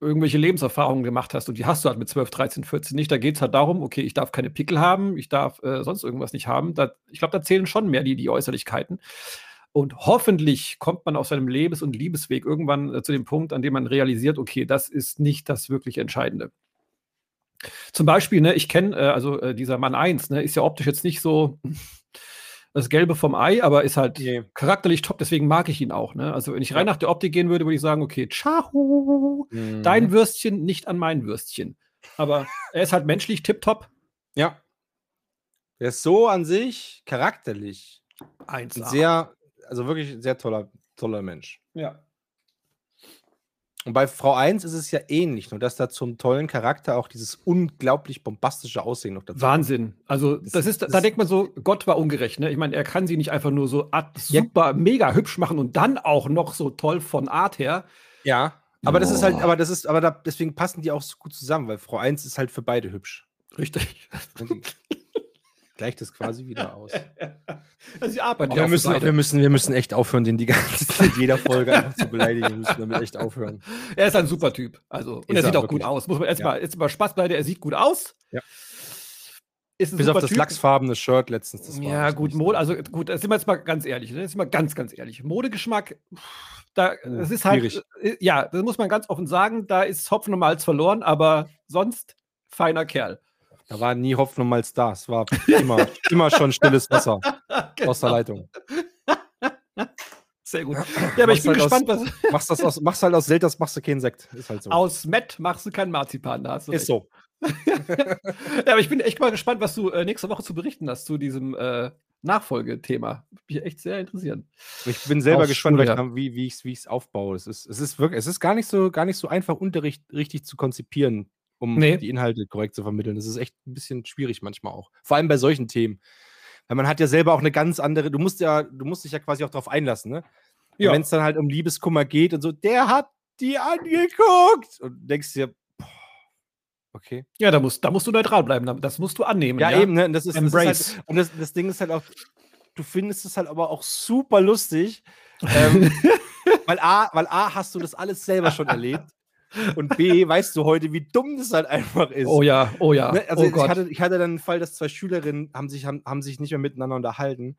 irgendwelche Lebenserfahrungen gemacht hast und die hast du halt mit 12, 13, 14 nicht. Da geht es halt darum, okay, ich darf keine Pickel haben, ich darf äh, sonst irgendwas nicht haben. Da, ich glaube, da zählen schon mehr die, die Äußerlichkeiten. Und hoffentlich kommt man auf seinem Lebens- und Liebesweg irgendwann äh, zu dem Punkt, an dem man realisiert, okay, das ist nicht das wirklich Entscheidende. Zum Beispiel, ne, ich kenne, äh, also äh, dieser Mann 1, ne, ist ja optisch jetzt nicht so das Gelbe vom Ei, aber ist halt nee. charakterlich top, deswegen mag ich ihn auch. Ne? Also, wenn ich rein nach der Optik gehen würde, würde ich sagen, okay, ciao, mhm. dein Würstchen, nicht an mein Würstchen. Aber er ist halt menschlich tipptopp. Ja. Er ist so an sich charakterlich. Eins. Sehr, also wirklich sehr toller, toller Mensch. Ja. Und bei Frau 1 ist es ja ähnlich, nur dass da zum tollen Charakter auch dieses unglaublich bombastische Aussehen noch dazu Wahnsinn. Also, das, das ist, das da denkt man so, Gott war ungerecht, ne? Ich meine, er kann sie nicht einfach nur so super, ja. mega hübsch machen und dann auch noch so toll von Art her. Ja, aber oh. das ist halt, aber das ist, aber da, deswegen passen die auch so gut zusammen, weil Frau 1 ist halt für beide hübsch. Richtig gleicht es quasi wieder aus. [laughs] Also sie arbeiten ja wir, müssen, wir, müssen, wir müssen echt aufhören, den die ganze Zeit jeder Folge einfach zu beleidigen. Wir müssen damit echt aufhören. [laughs] Er ist ein super Typ. Also, und er, er sieht auch wirklich. gut aus. Muss man jetzt, ja. mal, jetzt mal Spaß bei der, er sieht gut aus. Ja. Bis auf das typ. lachsfarbene Shirt letztens. Das ja, gut, Mode, also gut, da sind wir jetzt mal ganz ehrlich. Ne? Das ist mal ganz, ganz ehrlich. Modegeschmack, da, oh, das ist halt, schwierig. Äh, ja, das muss man ganz offen sagen, da ist Hopfen und Malz verloren, aber sonst feiner Kerl. Da war nie Hoffnung als da. Es war immer, [laughs] immer schon stilles Wasser genau. aus der Leitung. Sehr gut. Ja, aber ich bin halt gespannt, aus, was. [laughs] Machst, das aus, machst halt aus Selters, machst du keinen Sekt. Ist halt so. Aus Met machst du keinen Marzipan. Da hast du Ist so. [laughs] ja, aber ich bin echt mal gespannt, was du äh, nächste Woche zu berichten hast zu diesem äh, Nachfolgethema. Mich echt sehr interessieren. Ich bin selber Aus gespannt, Schule, wie, wie ich es aufbaue. Es ist, es ist wirklich, es ist gar nicht so, gar nicht so einfach, Unterricht richtig zu konzipieren, um nee. die Inhalte korrekt zu vermitteln. Das ist echt ein bisschen schwierig manchmal auch. Vor allem bei solchen Themen. Weil man hat ja selber auch eine ganz andere, du musst ja, du musst dich ja quasi auch darauf einlassen, ne? Ja. Wenn es dann halt um Liebeskummer geht und so, der hat die angeguckt und denkst dir, okay. Ja, da musst, da musst du neutral bleiben, das musst du annehmen. Ja, ja? eben, ne? Und das ist, Embrace. Das ist halt, und das, das Ding ist halt auch, du findest es halt aber auch super lustig. ähm, [laughs] weil, A, weil A, hast du das alles selber schon erlebt. Und B, weißt du heute, wie dumm das halt einfach ist. Oh ja, oh ja. Ne? Also oh ich, hatte, ich hatte dann einen Fall, dass zwei Schülerinnen haben sich, haben, haben sich nicht mehr miteinander unterhalten,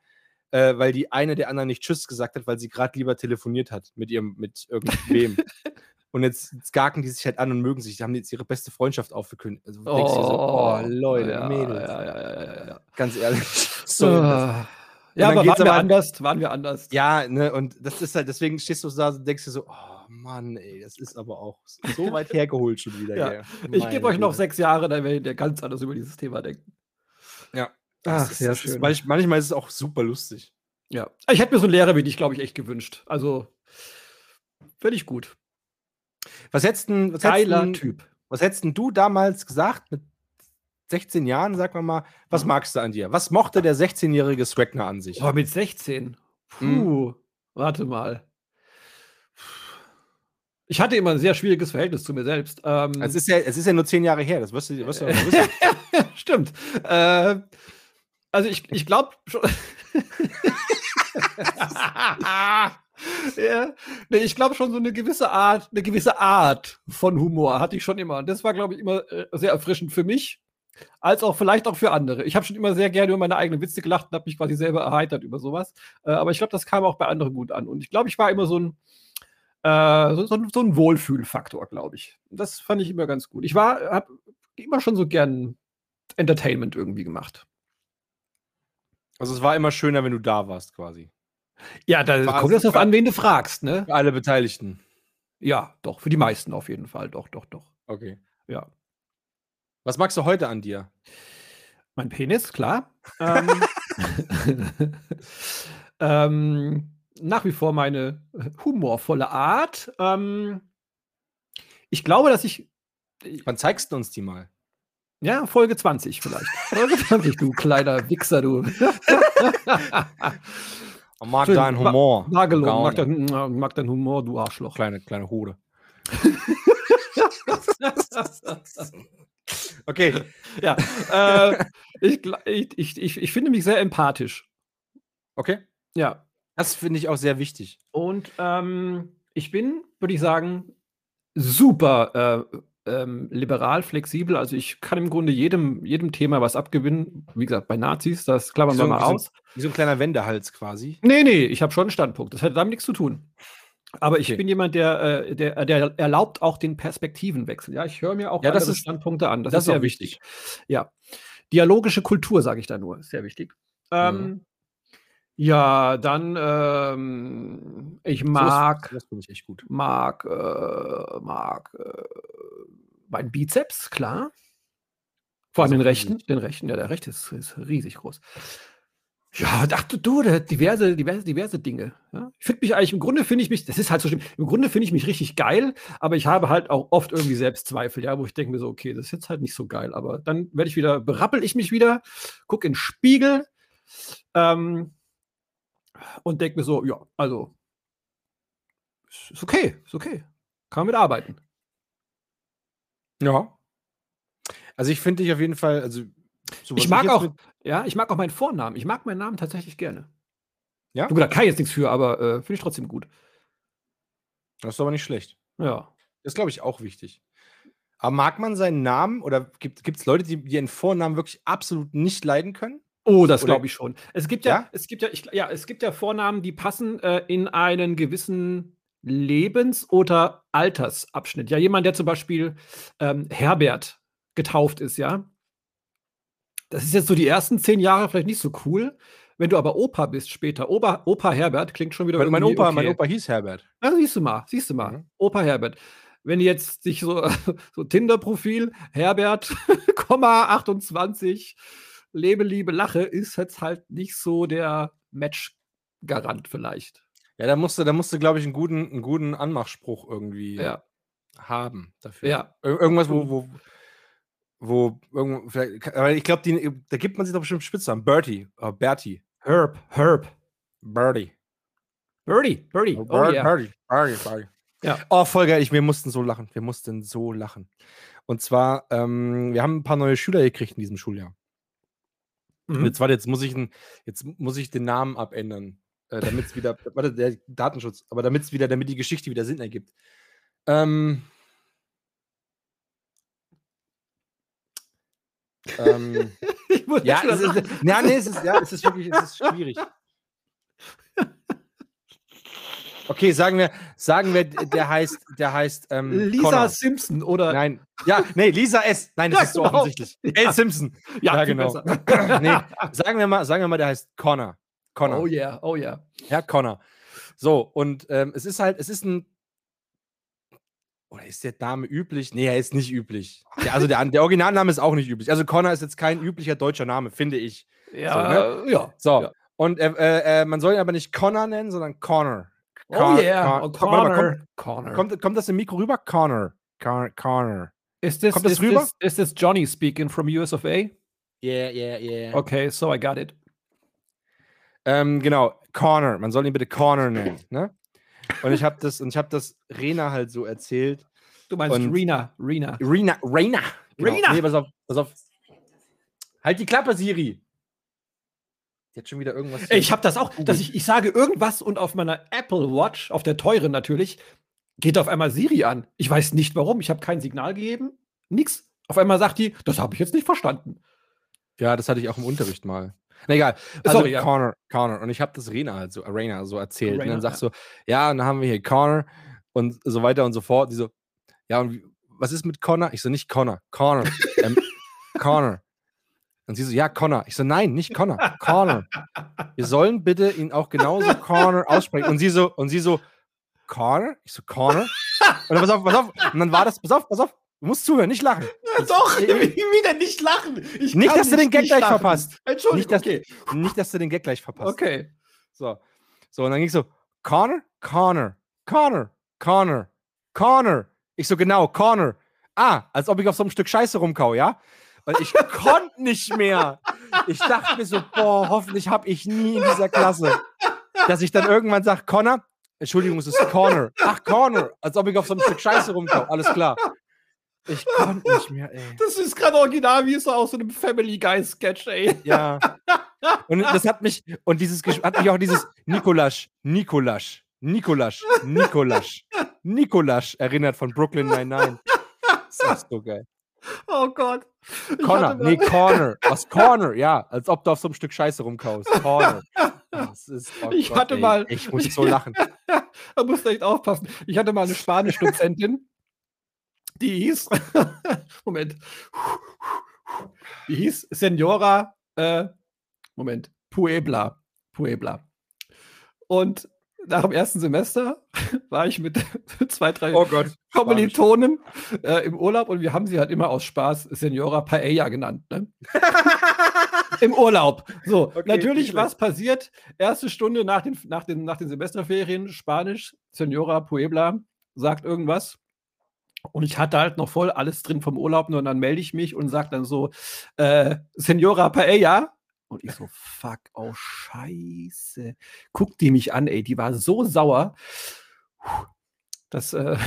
äh, weil die eine der anderen nicht Tschüss gesagt hat, weil sie gerade lieber telefoniert hat mit ihrem, mit irgendwem. [laughs] und jetzt, jetzt gaken die sich halt an und mögen sich. Die haben jetzt ihre beste Freundschaft aufgekündigt. Also oh, so, oh, Leute, ja, Mädels. Ja, ja, ja, Ganz ehrlich. [laughs] So, ah. ja, aber waren wir anders, waren wir anders. Ja, ne, und das ist halt, deswegen stehst du da und denkst dir so, oh, Mann, ey, das ist aber auch so [laughs] weit hergeholt schon wieder. ja. Ich gebe euch noch sechs Jahre, dann werdet ihr ganz anders über dieses Thema denken. Ja. Ach, sehr ist, schön. Ist, manchmal ist es auch super lustig. Ja. Ich hätte mir so einen Lehrer wie dich, glaube ich, echt gewünscht. Also, finde ich gut. Was hättest du, was Geiler hättest, Typ. Was hättest du damals gesagt mit 16 Jahren, sag mal mal, was mhm. magst du an dir? Was mochte der 16-jährige Swagner an sich? Oh, mit 16? Puh, mhm. warte mal. Ich hatte immer ein sehr schwieriges Verhältnis zu mir selbst. Ähm, es, ist ja, es ist ja nur zehn Jahre her, das wirst du, wirst du wissen. [laughs] Stimmt. Äh, also ich, ich glaube schon. [laughs] ja, nee, ich glaube schon so eine gewisse Art, eine gewisse Art von Humor hatte ich schon immer. Und das war, glaube ich, immer äh, sehr erfrischend für mich, als auch vielleicht auch für andere. Ich habe schon immer sehr gerne über meine eigenen Witze gelacht und habe mich quasi selber erheitert über sowas. Äh, aber ich glaube, das kam auch bei anderen gut an. Und ich glaube, ich war immer so ein äh, so, so, so, ein Wohlfühlfaktor, glaube ich. Das fand ich immer ganz gut. Ich war, habe immer schon so gern Entertainment irgendwie gemacht. Also es war immer schöner, wenn du da warst, quasi. Ja, da war kommt es darauf an, wen du fragst, ne? Für alle Beteiligten. Ja, doch, für die meisten auf jeden Fall. Doch, doch, doch. Okay. Ja. Was magst du heute an dir? Mein Penis, klar. [laughs] ähm, [laughs] ähm, nach wie vor meine humorvolle Art. Ähm, ich glaube, dass ich. Wann zeigst du uns die mal? Ja, Folge 20 vielleicht. Folge 20, du kleiner Wichser, du. [laughs] mag deinen Humor. Nagelung, mag, dein, mag deinen Humor, du Arschloch. Kleine, kleine Hode. [laughs] okay. Ja. Äh, ich, ich, ich, ich finde mich sehr empathisch. Okay. Ja. Das finde ich auch sehr wichtig. Und ähm, ich bin, würde ich sagen, super äh, ähm, liberal, flexibel. Also ich kann im Grunde jedem, jedem Thema was abgewinnen. Wie gesagt, bei Nazis, das klammern so, wir mal wie aus. So, wie so ein kleiner Wendehals quasi. Nee, nee, ich habe schon einen Standpunkt. Das hat damit nichts zu tun. Aber ich Okay. bin jemand, der, äh, der, der erlaubt auch den Perspektivenwechsel. Ja, ich höre mir auch Ja, das andere ist- Standpunkte an. Das, das ist sehr wichtig. Ja. Dialogische Kultur, sage ich da nur. Ist sehr wichtig. Ähm, Mhm. Ja, dann, ähm, ich mag, sowas finde ich echt gut. mag, äh, mag äh, meinen Bizeps, klar. Vor allem Das den rechten. Den rechten, ja, der rechte ist, ist riesig groß. Ja, ach du, du, der hat diverse, diverse, diverse Dinge. Ja? Ich finde mich eigentlich, im Grunde finde ich mich, das ist halt so schlimm, im Grunde finde ich mich richtig geil, aber ich habe halt auch oft irgendwie Selbstzweifel, ja, wo ich denke mir so, okay, das ist jetzt halt nicht so geil, aber dann werde ich wieder, berappel ich mich wieder, gucke in den Spiegel ähm, und denke mir so, ja, also, ist okay, ist okay, kann man mitarbeiten. Ja. Also ich finde dich auf jeden Fall, also Ich mag jetzt auch, ja, ich mag auch meinen Vornamen. Ich mag meinen Namen tatsächlich gerne. Ja? Gut, da kann ich jetzt nichts für, aber äh, finde ich trotzdem gut. Das ist aber nicht schlecht. Ja. Das ist, glaube ich, auch wichtig. Aber mag man seinen Namen oder gibt es Leute, die, die ihren Vornamen wirklich absolut nicht leiden können? Oh, das glaube ich schon. Es gibt ja, Ja? es gibt ja, ich, ja, es gibt ja Vornamen, die passen äh, in einen gewissen Lebens- oder Altersabschnitt. Ja, jemand, der zum Beispiel ähm, Herbert getauft ist, ja. Das ist jetzt so die ersten zehn Jahre vielleicht nicht so cool. Wenn du aber Opa bist später, Opa, Opa Herbert klingt schon wieder Mein, mein, Opa, okay. mein Opa hieß Herbert. Ja, siehst du mal, siehst du mal. Mhm. Opa Herbert. Wenn jetzt sich so, [laughs] so Tinder-Profil, Herbert, [laughs] Komma 28, lebe, liebe, lache, ist jetzt halt nicht so der Match-Garant vielleicht. Ja, da musste, da musste, glaube ich, einen guten, einen guten Anmachspruch irgendwie Ja, haben dafür. ja. Ir irgendwas, wo, wo, wo irgendwo, vielleicht, aber ich glaube, da gibt man sich doch bestimmt Spitznamen. Bertie, oder Bertie. Herb, Herb. Bertie. Birdie, Birdie. Oh, Oh, Ber- yeah. Bertie, Bertie, Bertie. Ja. Oh, voll geil. Ich, wir mussten so lachen. Wir mussten so lachen. Und zwar, ähm, wir haben ein paar neue Schüler gekriegt in diesem Schuljahr. Mhm. Jetzt, warte, jetzt muss ich, jetzt muss ich den Namen abändern. Äh, damit es wieder, [laughs] warte, der Datenschutz, aber damit es wieder, damit die Geschichte wieder Sinn ergibt. Ähm, [laughs] ähm, Ich ja, es ist, ja, nee, es ist, ja, es ist wirklich, es ist schwierig. Okay, sagen wir, sagen wir, der heißt, der heißt, ähm, Lisa Connor. Simpson oder. Nein, ja, nee, Lisa S. Nein, das Ja, ist so genau. offensichtlich. Ja. L. Simpson. ja, ja, genau. [laughs] nee, sagen wir mal, sagen wir mal, der heißt Connor. Connor. Oh yeah, oh yeah. Ja, Connor. So, und ähm, es ist halt, es ist ein. Oder ist der Name üblich? Nee, er ist nicht üblich. Der, also der, der Originalname ist auch nicht üblich. Also Connor ist jetzt kein üblicher deutscher Name, finde ich. Ja, ja. So, Ja. und äh, äh, äh, man soll ihn aber nicht Connor nennen, sondern Connor. Oh Con- yeah, Con- oh, Komm, warte mal, Connor. Connor. Kommt, kommt, kommt das im Mikro rüber? Connor. Con Connor. Ist this, kommt das is rüber? This, is this Johnny speaking from US of A? Yeah, yeah, yeah. Okay, so I got it. Ähm, genau, Connor. Man soll ihn bitte Connor nennen. [laughs] Ne? Und ich habe das, und ich habe das Rena halt so erzählt. Du meinst Und- Rena, Rena. Rena, Rena. Rena. Nee, pass auf, pass auf. Halt die Klappe, Siri. Hat schon wieder irgendwas. Ey, ich habe das auch, dass ich, ich sage irgendwas und auf meiner Apple Watch, auf der teuren natürlich, geht auf einmal Siri an. Ich weiß nicht warum. Ich habe kein Signal gegeben. Nix. Auf einmal sagt die, das habe ich jetzt nicht verstanden. Ja, das hatte ich auch im Unterricht mal. Na egal. Also Sorry, ja. Connor, Connor. Und ich habe das Rena halt so, Rena so erzählt. und Rena, dann sagst ja. du, ja, und dann haben wir hier Connor und so weiter und so fort. Die so, ja, und wie, was ist mit Connor? Ich so, nicht Connor. Connor. [laughs] ähm, Connor. Und sie so, ja, Connor. Ich so, nein, nicht Connor. Connor. Wir sollen bitte ihn auch genauso Connor aussprechen. Und sie so, und sie so, Connor? Ich so, Connor? Und dann pass auf, pass auf. Und dann war das, pass auf, pass auf. Du musst zuhören, nicht lachen. Doch, wie- [laughs] wieder nicht lachen. Ich Nicht, dass du den Gag nicht gleich lachen. verpasst. Entschuldigung, Nicht, dass- okay. Nicht, dass du den Gag gleich verpasst. Okay. So. So, und dann ging so, Connor, Connor, Connor, Connor, Connor. Ich so, genau, Connor. Ah, als ob ich auf so einem Stück Scheiße rumkau, ja? Und ich konnte nicht mehr. Ich dachte mir so, boah, hoffentlich habe ich nie in dieser Klasse, dass ich dann irgendwann sage, Connor, Entschuldigung, es ist Connor. Ach, Connor, als ob ich auf so einem Stück Scheiße rumkau. Alles klar. Ich konnte nicht mehr, ey. Das ist gerade original, wie es so aus so einem Family Guy Sketch, ey. Ja. Und das hat mich, und dieses hat mich auch dieses Nikolasch, Nikolasch, Nikolasch, Nikolasch, Nikolasch erinnert von Brooklyn 99. das ist so geil. Oh Gott. Connor, nee, Corner. [laughs] Was Corner, ja. Als ob du auf so einem Stück Scheiße rumkaust. Corner. Das ist, oh ich Gott, hatte ey, mal. Ich muss [laughs] so lachen. da musst du echt aufpassen. Ich hatte mal eine Spanisch-Dozentin, die hieß. [laughs] Moment. Die hieß Senora. Äh, Moment. Puebla. Puebla. Und nach dem ersten Semester [laughs] war ich mit [laughs] zwei, drei oh Gott, Kommilitonen äh, im Urlaub und wir haben sie halt immer aus Spaß Senora Paella genannt. Ne? [laughs] Im Urlaub. So, okay, natürlich, was passiert? Erste Stunde nach den, nach, den, nach den Semesterferien, Spanisch, Senora Puebla sagt irgendwas. Und ich hatte halt noch voll alles drin vom Urlaub, und dann melde ich mich und sage dann so, äh, Senora Paella, und ich so, fuck, oh Scheiße. Guckt die mich an, ey, die war so sauer. Das äh,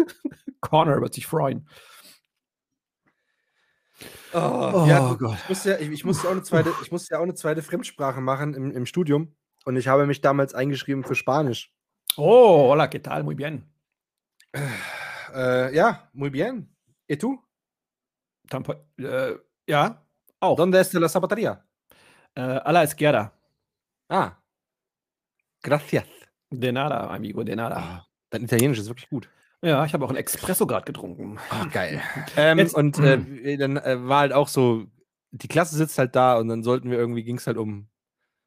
[laughs] Corner wird sich freuen. Oh, oh ja, Gott. Ich musste, ja, ich, ich, musste auch eine zweite, ich musste ja auch eine zweite Fremdsprache machen im, im Studium. Und ich habe mich damals eingeschrieben für Spanisch. Oh, hola, ¿qué tal? Muy bien. Äh, ja, muy bien. ¿Y tú? Tampo äh, ja, auch. ¿Dónde está la zapatería? Äh, a la izquierda. Ah. Gracias. De nada, amigo, de nada. Ah, dein Italienisch ist wirklich gut. Ja, ich habe auch ein Espresso gerade getrunken. Oh, geil. [laughs] ähm, Jetzt, und [clears throat] äh, dann äh, war halt auch so, die Klasse sitzt halt da und dann sollten wir irgendwie, ging es halt um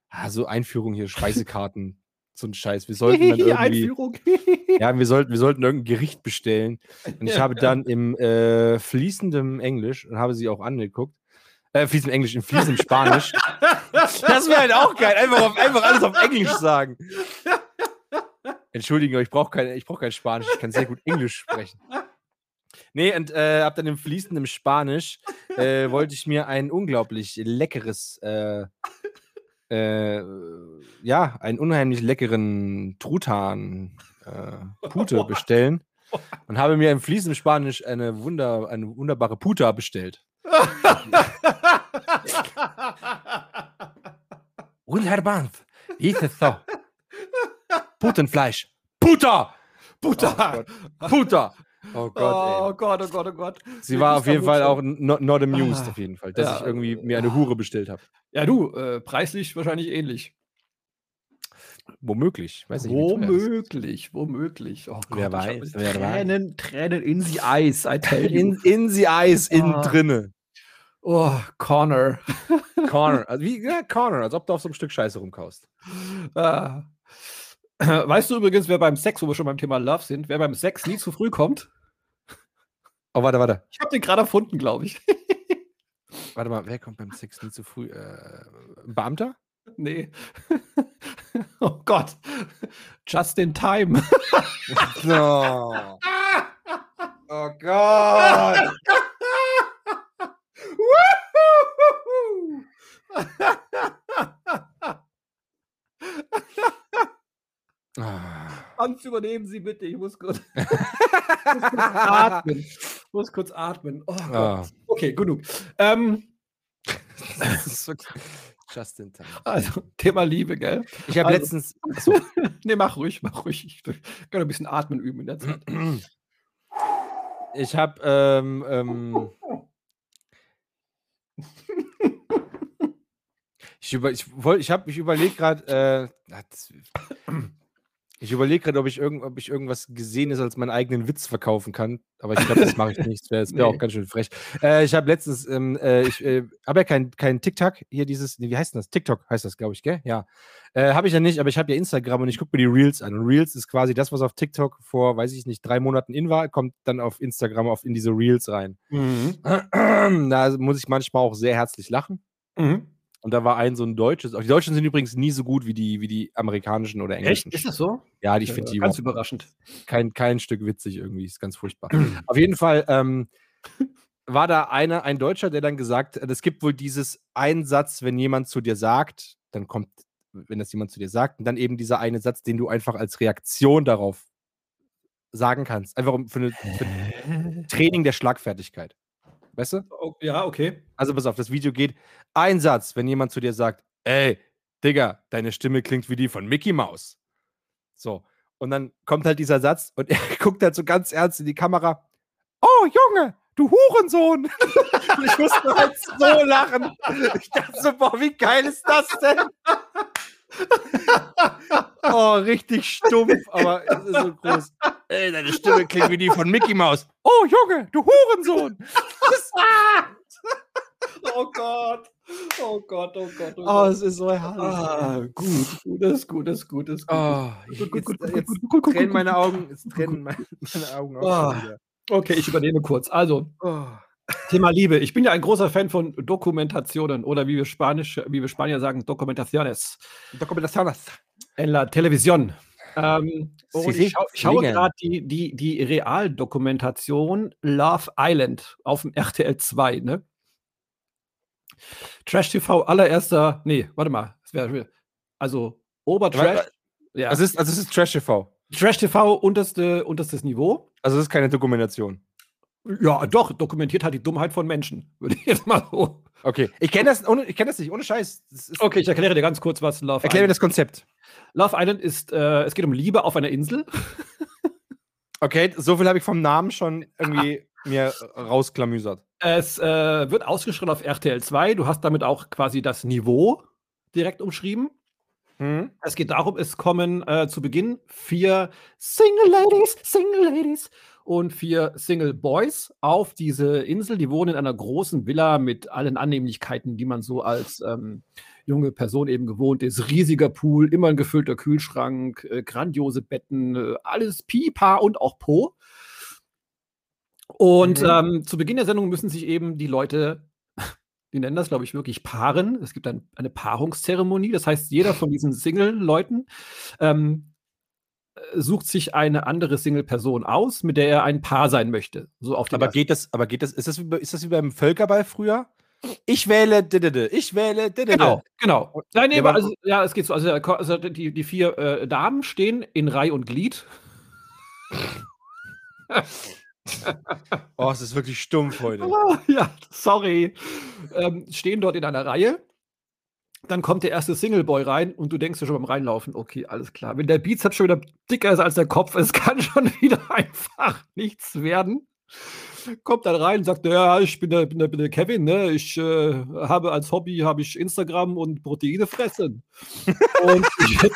ah, so Einführung hier, Speisekarten, [laughs] so ein Scheiß. Wir sollten dann irgendwie, Einführung. ja, wir sollten, wir sollten irgendein Gericht bestellen. Und ich habe dann im äh, fließendem Englisch und habe sie auch angeguckt, äh, fließend Englisch, in fließend Spanisch. das wäre halt auch geil. Einfach, auf, einfach alles auf Englisch sagen. Entschuldigung, ich brauche kein, brauch kein Spanisch. Ich kann sehr gut Englisch sprechen. Nee, und äh, ab dann im fließenden Spanisch äh, wollte ich mir ein unglaublich leckeres, äh, äh, ja, einen unheimlich leckeren Truthahn äh, Pute bestellen und habe mir im fließenden Spanisch eine, Wunder, eine wunderbare Puta bestellt. Und Herr Banff, ist es so? Putenfleisch. Puta! Puta! Oh Puta! Oh Gott, oh Gott, oh Gott, oh Gott. Sie war auf jeden Fall auch not, not amused, ah, auf jeden Fall, dass ja, ich irgendwie mir eine Hure bestellt habe. Ja, du, äh, preislich wahrscheinlich ähnlich. Womöglich, weiß ich Womöglich, womöglich. Oh Gott, wer weiß, wer Tränen, weiß. Tränen in the eyes, I tell you. In, in the eyes, innen ah. drinne. Oh, Corner. Corner. Also wie, ja, Corner, als ob du auf so einem Stück Scheiße rumkaust. Ah. [clears throat] Weißt du übrigens, wer beim Sex, wo wir schon beim Thema Love sind, wer beim Sex nie zu früh kommt? Oh, warte, warte. Ich habe den gerade erfunden, glaube ich. [laughs] warte mal, wer kommt beim Sex nie zu früh? Äh, Beamter? Nee. [laughs] oh Gott. Just in time. [laughs] no. Oh Gott. Hans, übernehmen Sie bitte. Ich muss kurz, muss [laughs] kurz atmen. Ich muss kurz atmen. Oh. Ah. Okay, genug. Ähm, Just in time. Also, Thema Liebe, gell? Ich habe also, letztens. Achso. [laughs] nee, mach ruhig, mach ruhig. Ich kann ein bisschen atmen üben in der Zeit. Ich habe ähm, ähm, [laughs] ich, über, ich, ich habe mich überlegt gerade, äh, [clears throat] ich überlege gerade, ob, ich ob ich irgendwas gesehen ist, als meinen eigenen Witz verkaufen kann. Aber ich glaube, das mache ich nicht. Das wäre wär nee. auch ganz schön frech. Äh, ich habe letztens, ähm, äh, ich äh, habe ja kein, kein TikTok. Hier dieses, nee, wie heißt das? TikTok heißt das, glaube ich, gell? Ja. Äh, habe ich ja nicht, aber ich habe ja Instagram und ich gucke mir die Reels an. Und Reels ist quasi das, was auf TikTok vor, weiß ich nicht, drei Monaten in war, kommt dann auf Instagram auf in diese Reels rein. Mhm. [clears throat] Da muss ich manchmal auch sehr herzlich lachen. Mhm. Und da war ein so ein deutsches. Auch die Deutschen sind übrigens nie so gut wie die, wie die amerikanischen oder englischen. Echt? Ist das so? Ja, ich finde die ganz überraschend. Kein, kein Stück witzig irgendwie. Ist ganz furchtbar. [clears throat] Auf jeden Fall ähm, war da einer, ein Deutscher, der dann gesagt hat, es gibt wohl dieses Einsatz, wenn jemand zu dir sagt, dann kommt, wenn das jemand zu dir sagt, und dann eben dieser eine Satz, den du einfach als Reaktion darauf sagen kannst. Einfach für, eine, für Training der Schlagfertigkeit. Weißt du? Ja, okay. Also pass auf, das Video geht. Ein Satz, wenn jemand zu dir sagt, ey, Digga, deine Stimme klingt wie die von Mickey Mouse. So. Und dann kommt halt dieser Satz und [laughs] er guckt halt so ganz ernst in die Kamera. Oh, Junge, du Hurensohn! [laughs] ich musste halt so lachen. Ich dachte so, boah, wie geil ist das denn? [laughs] oh, richtig stumpf, aber es ist so groß. Ey, deine Stimme klingt wie die von Mickey Mouse. Oh, Junge, du Hurensohn! [laughs] oh Gott. Oh Gott, oh Gott, oh, Oh, Gott. es ist so herrlich. Ah, gut, gut, das ist gut, das ist gut, das ist gut. Oh, jetzt, gut, gut, jetzt gut, tränen meine Augen, jetzt tränen meine, meine Augen auch schon wieder. Okay, ich übernehme kurz. Also, Oh. Thema Liebe. Ich bin ja ein großer Fan von Dokumentationen oder wie wir Spanisch, wie wir Spanier sagen, Documentaciones Documentaciones. en la Televisión. Ähm, und ich, schau, ich schaue gerade die, die, die Realdokumentation Love Island auf dem RTL 2, ne? Trash TV allererster, nee, warte mal, also Obertrash, ja, Also es ist, also es ist Trash TV. Trash TV unterste, unterstes Niveau. Also es ist keine Dokumentation. Ja, doch, dokumentiert hat die Dummheit von Menschen, [laughs] würde ich jetzt mal so. Okay. Ich kenne das, ohne- ich kenn das nicht, ohne Scheiß. Okay, ich erkläre dir ganz kurz, was Love Erklär mir Island das Konzept. Love Island ist, äh, es geht um Liebe auf einer Insel. [laughs] Okay, so viel habe ich vom Namen schon irgendwie [laughs] mir rausklamüsert. Es äh, wird ausgestrahlt auf RTL 2. Du hast damit auch quasi das Niveau direkt umschrieben. Hm? Es geht darum, es kommen äh, zu Beginn vier Single Ladies, Single Ladies und vier Single Boys auf diese Insel. Die wohnen in einer großen Villa mit allen Annehmlichkeiten, die man so als ähm, junge Person eben gewohnt ist. Riesiger Pool, immer ein gefüllter Kühlschrank, äh, grandiose Betten, äh, alles Pipa und auch Po. Und Mhm. ähm, zu Beginn der Sendung müssen sich eben die Leute [laughs] die nennen das, glaube ich, wirklich Paaren. Es gibt ein, eine Paarungszeremonie. Das heißt, jeder von diesen Single-Leuten ähm, äh, sucht sich eine andere Single-Person aus, mit der er ein Paar sein möchte. So auf Aber geht das, aber geht das, ist das wie, ist das wie beim Völkerball früher? Ich wähle didede, ich wähle didede. Genau, genau. Nein, nee, aber also, ja, es geht so. Also, also die, die vier äh, Damen stehen in Reih und Glied. Oh, es ist wirklich stumpf heute. Ah, [laughs] ja, sorry. Ähm, stehen dort in einer Reihe. Dann kommt der erste Singleboy rein und du denkst dir schon beim Reinlaufen, okay, alles klar. Wenn der Bizeps schon wieder dicker ist als der Kopf, [laughs] es kann schon wieder einfach nichts werden. Kommt dann rein und sagt, ja, ich bin der, bin der, bin der Kevin, ne? Ich äh, habe als Hobby habe ich Instagram und Proteine fressen. und ich,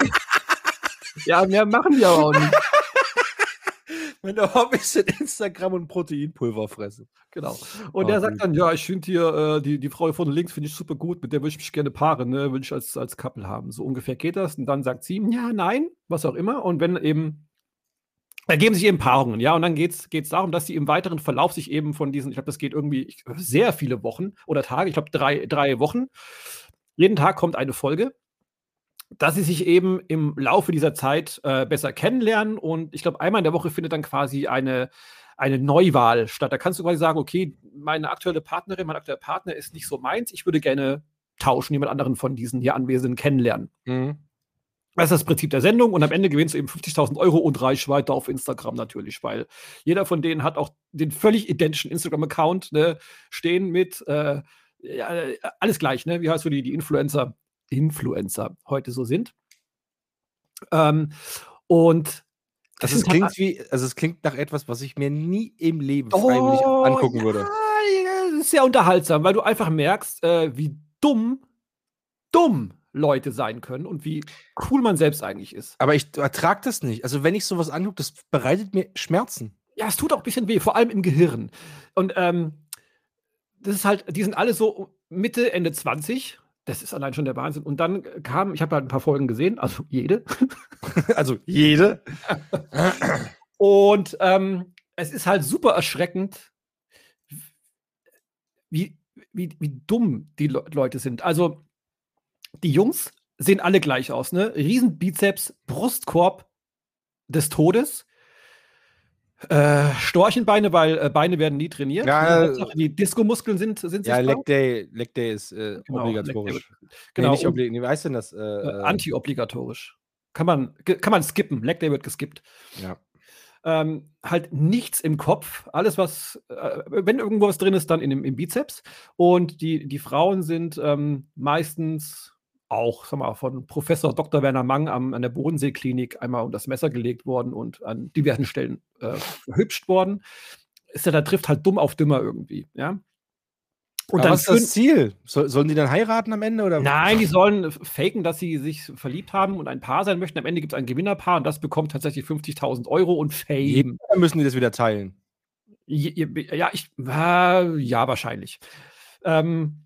[laughs] ja, mehr machen die aber auch nicht. Meine Hobbys sind Instagram und Proteinpulver fressen. Genau. Und Oh, der sagt dann, ja, ich finde hier, äh, die, die Frau von links finde ich super gut, mit der würde ich mich gerne paaren, ne? will ich als, als Couple haben. So ungefähr geht das. Und dann sagt sie, ja, nein, was auch immer. Und wenn eben, ergeben sich eben Paarungen, ja, und dann geht es darum, dass sie im weiteren Verlauf sich eben von diesen, ich glaube, das geht irgendwie ich, sehr viele Wochen oder Tage, ich glaube, drei, drei Wochen. Jeden Tag kommt eine Folge dass sie sich eben im Laufe dieser Zeit äh, besser kennenlernen und ich glaube, einmal in der Woche findet dann quasi eine, eine Neuwahl statt. Da kannst du quasi sagen, okay, meine aktuelle Partnerin, mein aktueller Partner ist nicht so meins, ich würde gerne tauschen, jemand anderen von diesen hier Anwesenden kennenlernen. Mhm. Das ist das Prinzip der Sendung und am Ende gewinnst du eben 50.000 Euro und Reichweite auf Instagram natürlich, weil jeder von denen hat auch den völlig identischen Instagram-Account ne, stehen mit äh, ja, alles gleich, ne? wie heißt so die, die Influencer, Influencer heute so sind. Ähm, und das Also es halt klingt wie, also es klingt nach etwas, was ich mir nie im Leben freiwillig Oh, angucken würde. Ja, das ist sehr unterhaltsam, weil du einfach merkst, äh, wie dumm, dumm Leute sein können und wie cool man selbst eigentlich ist. Aber ich ertrage das nicht. Also wenn ich sowas angucke, das bereitet mir Schmerzen. Ja, es tut auch ein bisschen weh, vor allem im Gehirn. Und ähm, das ist halt, die sind alle so Mitte, Ende 20. Das ist allein schon der Wahnsinn. Und dann kam, ich habe halt ein paar Folgen gesehen, also [laughs] jede. [laughs] Also jede. Und ähm, es ist halt super erschreckend, wie, wie, wie dumm die Le Leute sind. Also, die Jungs sehen alle gleich aus, ne? Riesen Bizeps, Brustkorb des Todes. Äh, Storchenbeine, weil äh, Beine werden nie trainiert. Ja? Hauptsache die Disco-Muskeln sind, sind Ja. Leg Day, Leg Day ist äh, Genau, obligatorisch. Day Nee, Genau, nicht und- obli nee, wie heißt denn das? Äh, äh, äh, anti-obligatorisch. Kann man, kann man skippen. Leg Day wird geskippt. Ja. ähm, halt nichts im Kopf. Alles, was, äh, wenn irgendwo was drin ist, dann in dem, im Bizeps. Und die, die Frauen sind ähm, meistens auch sag mal, von Professor Dr. Werner Mang am, an der Bodenseeklinik einmal unter das Messer gelegt worden und an diversen Stellen äh, verhübscht worden. Ist ja, da trifft halt dumm auf dümmer irgendwie, ja. Und Aber dann was ist das Ziel? So, sollen die dann heiraten am Ende? Oder? Nein, die sollen faken, dass sie sich verliebt haben und ein Paar sein möchten. Am Ende gibt es ein Gewinnerpaar und das bekommt tatsächlich 50.000 Euro und Fame. Dann müssen die das wieder teilen. Ja, ich, äh, ja, wahrscheinlich. Ähm,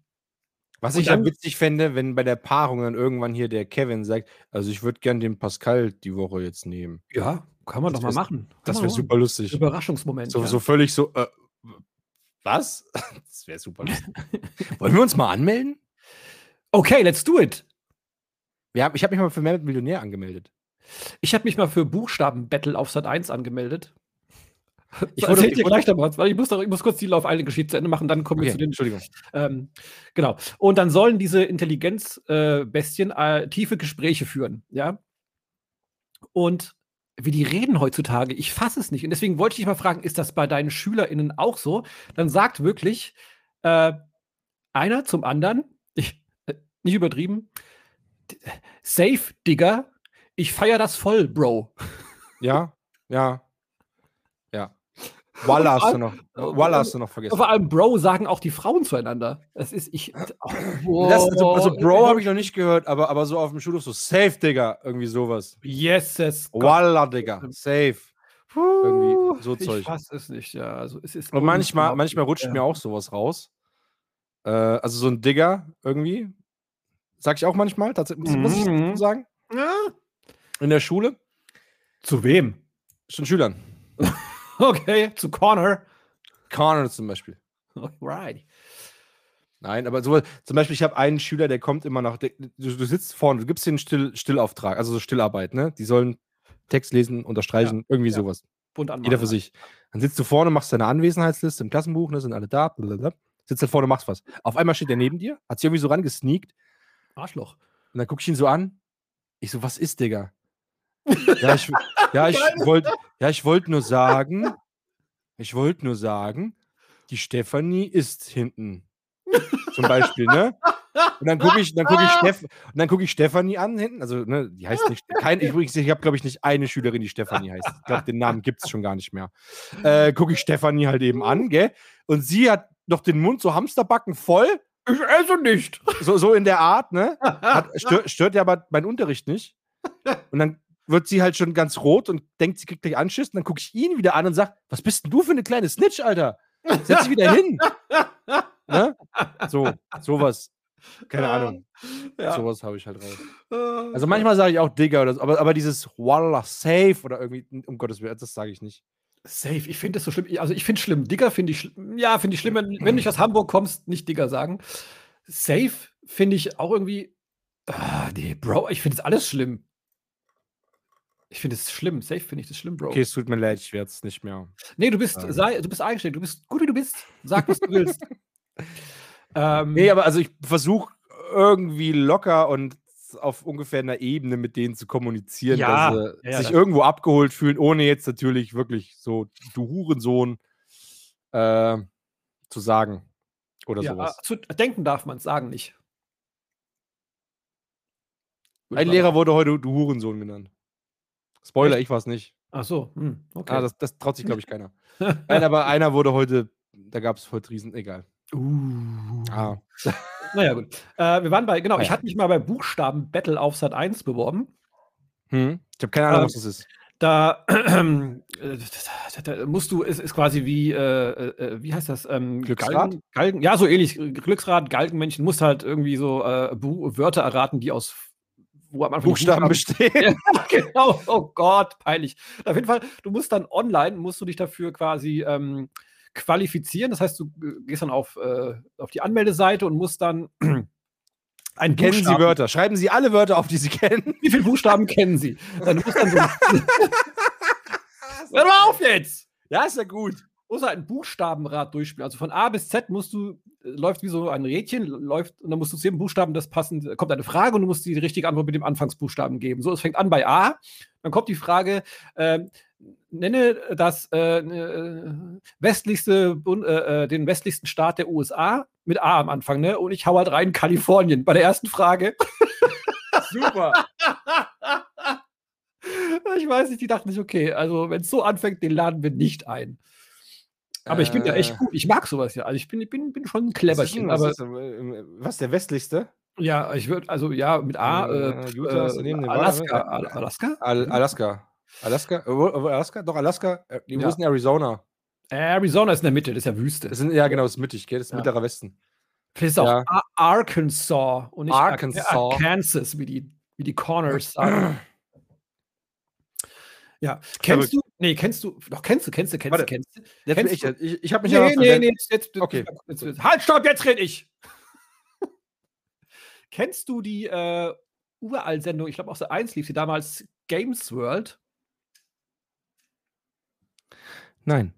was ich dann, ja witzig fände, wenn bei der Paarung dann irgendwann hier der Kevin sagt, also ich würde gern den Pascal die Woche jetzt nehmen. Ja, kann man das doch mal machen. Kann das wäre super lustig. Überraschungsmoment. So, ja. so völlig so, äh, was? [laughs] Das wäre super lustig. [laughs] Wollen wir uns mal anmelden? Okay, let's do it. Ja, ich habe mich mal für Mehrwert Millionär angemeldet. Ich habe mich mal für Buchstaben-Battle auf Sat 1 angemeldet. Ich erzähl dir gleich noch was, weil ich muss, doch, ich muss kurz die Lauf eine Geschichte zu Ende machen, dann kommen okay, wir zu den. Entschuldigung. Ähm, genau. Und dann sollen diese Intelligenzbestien äh, äh, tiefe Gespräche führen, ja. Und wie die reden heutzutage, ich fasse es nicht. Und deswegen wollte ich dich mal fragen, ist das bei deinen SchülerInnen auch so? Dann sagt wirklich äh, einer zum anderen, [laughs] ich, äh, nicht übertrieben, safe, Digger, ich feier das voll, Bro. Ja, ja. Walla hast du noch. Walla hast du noch vergessen. Vor allem Bro sagen auch die Frauen zueinander. Das ist ich. Oh, das, also, also, Bro habe ich noch nicht gehört, aber, aber so auf dem Schulhof so safe, Digga, irgendwie sowas. Yes, yes. Walla, Digga, safe. irgendwie so Zeug. Ich weiß es nicht, ja. Also es ist Und manchmal, manchmal rutscht ja. mir auch sowas raus. Äh, also so ein Digger irgendwie. Sag ich auch manchmal, tatsächlich, muss ich mhm. sagen. Ja. In der Schule. Zu wem? Schon Schülern. [laughs] [laughs] Okay, zu Connor. Connor zum Beispiel. Right. Nein, aber so, zum Beispiel, ich habe einen Schüler, der kommt immer nach. Du, du sitzt vorne, du gibst den Still, Stillauftrag, also so Stillarbeit, ne? Die sollen Text lesen, unterstreichen, ja, irgendwie ja. sowas. Bunt anmachen, Jeder für sich. Dann sitzt du vorne, machst deine Anwesenheitsliste im Klassenbuch, ne? Sind alle da, blablabla. Sitzt da vorne, machst was. Auf einmal steht der neben dir, hat sich irgendwie so rangesneakt. Arschloch. Und dann guck ich ihn so an. Ich so, was ist, Digga? [laughs] Ja, ich, ja, ich wollte ja, wollt nur sagen, ich wollte nur sagen, die Stefanie ist hinten. Zum Beispiel, ne? Und dann gucke ich, dann gucke ich, Steff, guck ich Stefanie an hinten. Also, ne, die heißt nicht, kein, ich, ich habe, glaube ich, nicht eine Schülerin, die Stefanie heißt. Ich glaube, den Namen gibt es schon gar nicht mehr. Äh, gucke ich Stefanie halt eben an, gell? Und sie hat noch den Mund so Hamsterbacken voll. Ich esse nicht. So, so in der Art, ne? Hat, stört, stört ja aber mein Unterricht nicht. Und dann wird sie halt schon ganz rot und denkt, sie kriegt gleich Anschiss. Und dann gucke ich ihn wieder an und sage, was bist denn du für eine kleine Snitch, Alter? Setz dich wieder hin. [laughs] ne? So, sowas. Keine Ahnung. Ja. Sowas habe ich halt raus. Also manchmal sage ich auch Digger oder so, aber, aber dieses Wallah, safe oder irgendwie, um Gottes Willen, das sage ich nicht. Safe, ich finde das so schlimm. Also ich finde schlimm. Digger finde ich, ja, finde ich schlimm, wenn, wenn du nicht aus Hamburg kommst, nicht Digger sagen. Safe finde ich auch irgendwie, ah, nee, Bro, ich finde es alles schlimm. Ich finde es schlimm. Safe finde ich das schlimm, Bro. Okay, es tut mir leid, ich werde es nicht mehr. Nee, du bist, sei, du bist eingestellt. Du bist gut, wie du bist. Sag, was du willst. [laughs] ähm, nee, aber also ich versuche irgendwie locker und auf ungefähr einer Ebene mit denen zu kommunizieren, ja, dass sie ja, sich irgendwo abgeholt fühlen, ohne jetzt natürlich wirklich so, du Hurensohn, äh, zu sagen. Oder ja, sowas. Zu denken darf man es, sagen nicht. Ein Lehrer wurde heute du Hurensohn genannt. Spoiler, ich war es nicht. Ach so, hm, okay. Ah, das, das traut sich, glaube ich, keiner. [laughs] Nein, aber einer wurde heute, da gab es heute Riesen, egal. Uh. Ah. [laughs] Naja, gut. Äh, wir waren bei, genau, ja. ich hatte mich mal bei Buchstaben Battle auf Sat 1 beworben. Hm. Ich habe keine Ahnung, äh, was das ist. Da, äh, [clears throat] da, musst du, es ist quasi wie, äh, äh, wie heißt das? Ähm, Glücksrad? Galgen, Galgen, ja, so ähnlich. Glücksrad, Galgenmännchen, musst halt irgendwie so äh, Wörter erraten, die aus wo am Anfang Buchstaben, Buchstaben bestehen. [laughs] ja, [laughs] genau. Oh Gott, peinlich. Auf jeden Fall, du musst dann online, musst du dich dafür quasi ähm, qualifizieren. Das heißt, du äh, gehst dann auf, äh, auf die Anmeldeseite und musst dann [clears throat] ein Kennen Sie Wörter? Schreiben Sie alle Wörter auf, die Sie kennen. [laughs] Wie viele Buchstaben kennen Sie? Dann musst dann so Hör mal auf jetzt! Ja, ist ja gut musst halt ein Buchstabenrad durchspielen. Also von A bis Z musst du, äh, läuft wie so ein Rädchen, läuft, und dann musst du zu jedem Buchstaben das passend, kommt eine Frage und du musst die richtige Antwort mit dem Anfangsbuchstaben geben. So, es fängt an bei A, dann kommt die Frage, äh, nenne das äh, äh westlichste, äh, äh, den westlichsten Staat der USA mit A am Anfang, ne? Und ich hau halt rein Kalifornien bei der ersten Frage. [laughs] Super. [laughs] ich weiß nicht, die dachten sich, okay, also wenn es so anfängt, den laden wir nicht ein. Aber ich bin ja echt Äh, gut. Ich mag sowas ja. Also ich bin, ich bin, bin schon ein Cleverchen. Was, ist, denn- was, ist, äh, was der westlichste? ja, ich würde, also ja, mit A, Äh, äh, Utah ist äh, daneben, Nevada, Alaska. ne? Al Alaska? Al Alaska. Alaska? Äh, Alaska? Doch, Alaska. Äh, wo Ja. ist denn Arizona? Arizona ist in der Mitte, das ist ja Wüste. Das sind, ja, genau, das ist mittig, gell? Das ist Ja. mittlerer Westen. Vielleicht ist auch Ja. Ar Arkansas und nicht Ar- Arkansas. Arkansas, wie die, wie die Corners sagen. [clears throat] ja. Kennst du? Nee, kennst du? Doch, kennst du, kennst du, kennst Warte. du, kennst du? Jetzt bin Kennst ich, du- jetzt- ich, ich habe mich Nee, ja nee, nee, jetzt, jetzt, Okay. jetzt, jetzt, halt, stopp, jetzt rede ich. [laughs] Kennst du die äh, Uralt-Sendung? Ich glaube, auf der 1 lief sie damals Games World. Nein.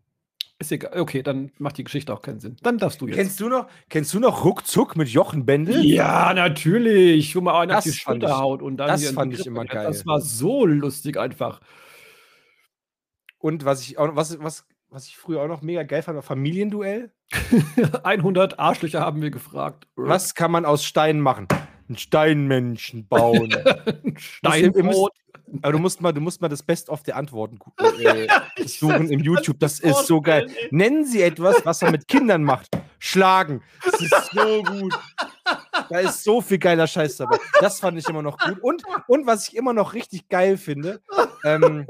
Ist egal. Okay, dann macht die Geschichte auch keinen Sinn. Dann darfst du jetzt. Kennst du noch, kennst du noch Ruckzuck mit Jochen Bendel? Ja, natürlich. Wo man einen auf Das die fand Schulter haut und dann das fand ich immer erklärt. Das geil. war so lustig einfach. Und was ich auch was, was, was ich früher auch noch mega geil fand, war Familienduell. [laughs] 100 Arschlöcher haben wir gefragt. Was kann man aus Steinen machen? Einen Steinmenschen bauen. [laughs] Steinbrot. Aber du musst mal, du musst mal das Best of der Antworten gu- [laughs] äh, suchen im YouTube. Das ist so geil. Nennen Sie etwas, was man mit Kindern macht. Schlagen. Das ist so gut. Da ist so viel geiler Scheiß dabei. Das fand ich immer noch gut. Und, und was ich immer noch richtig geil finde, ähm,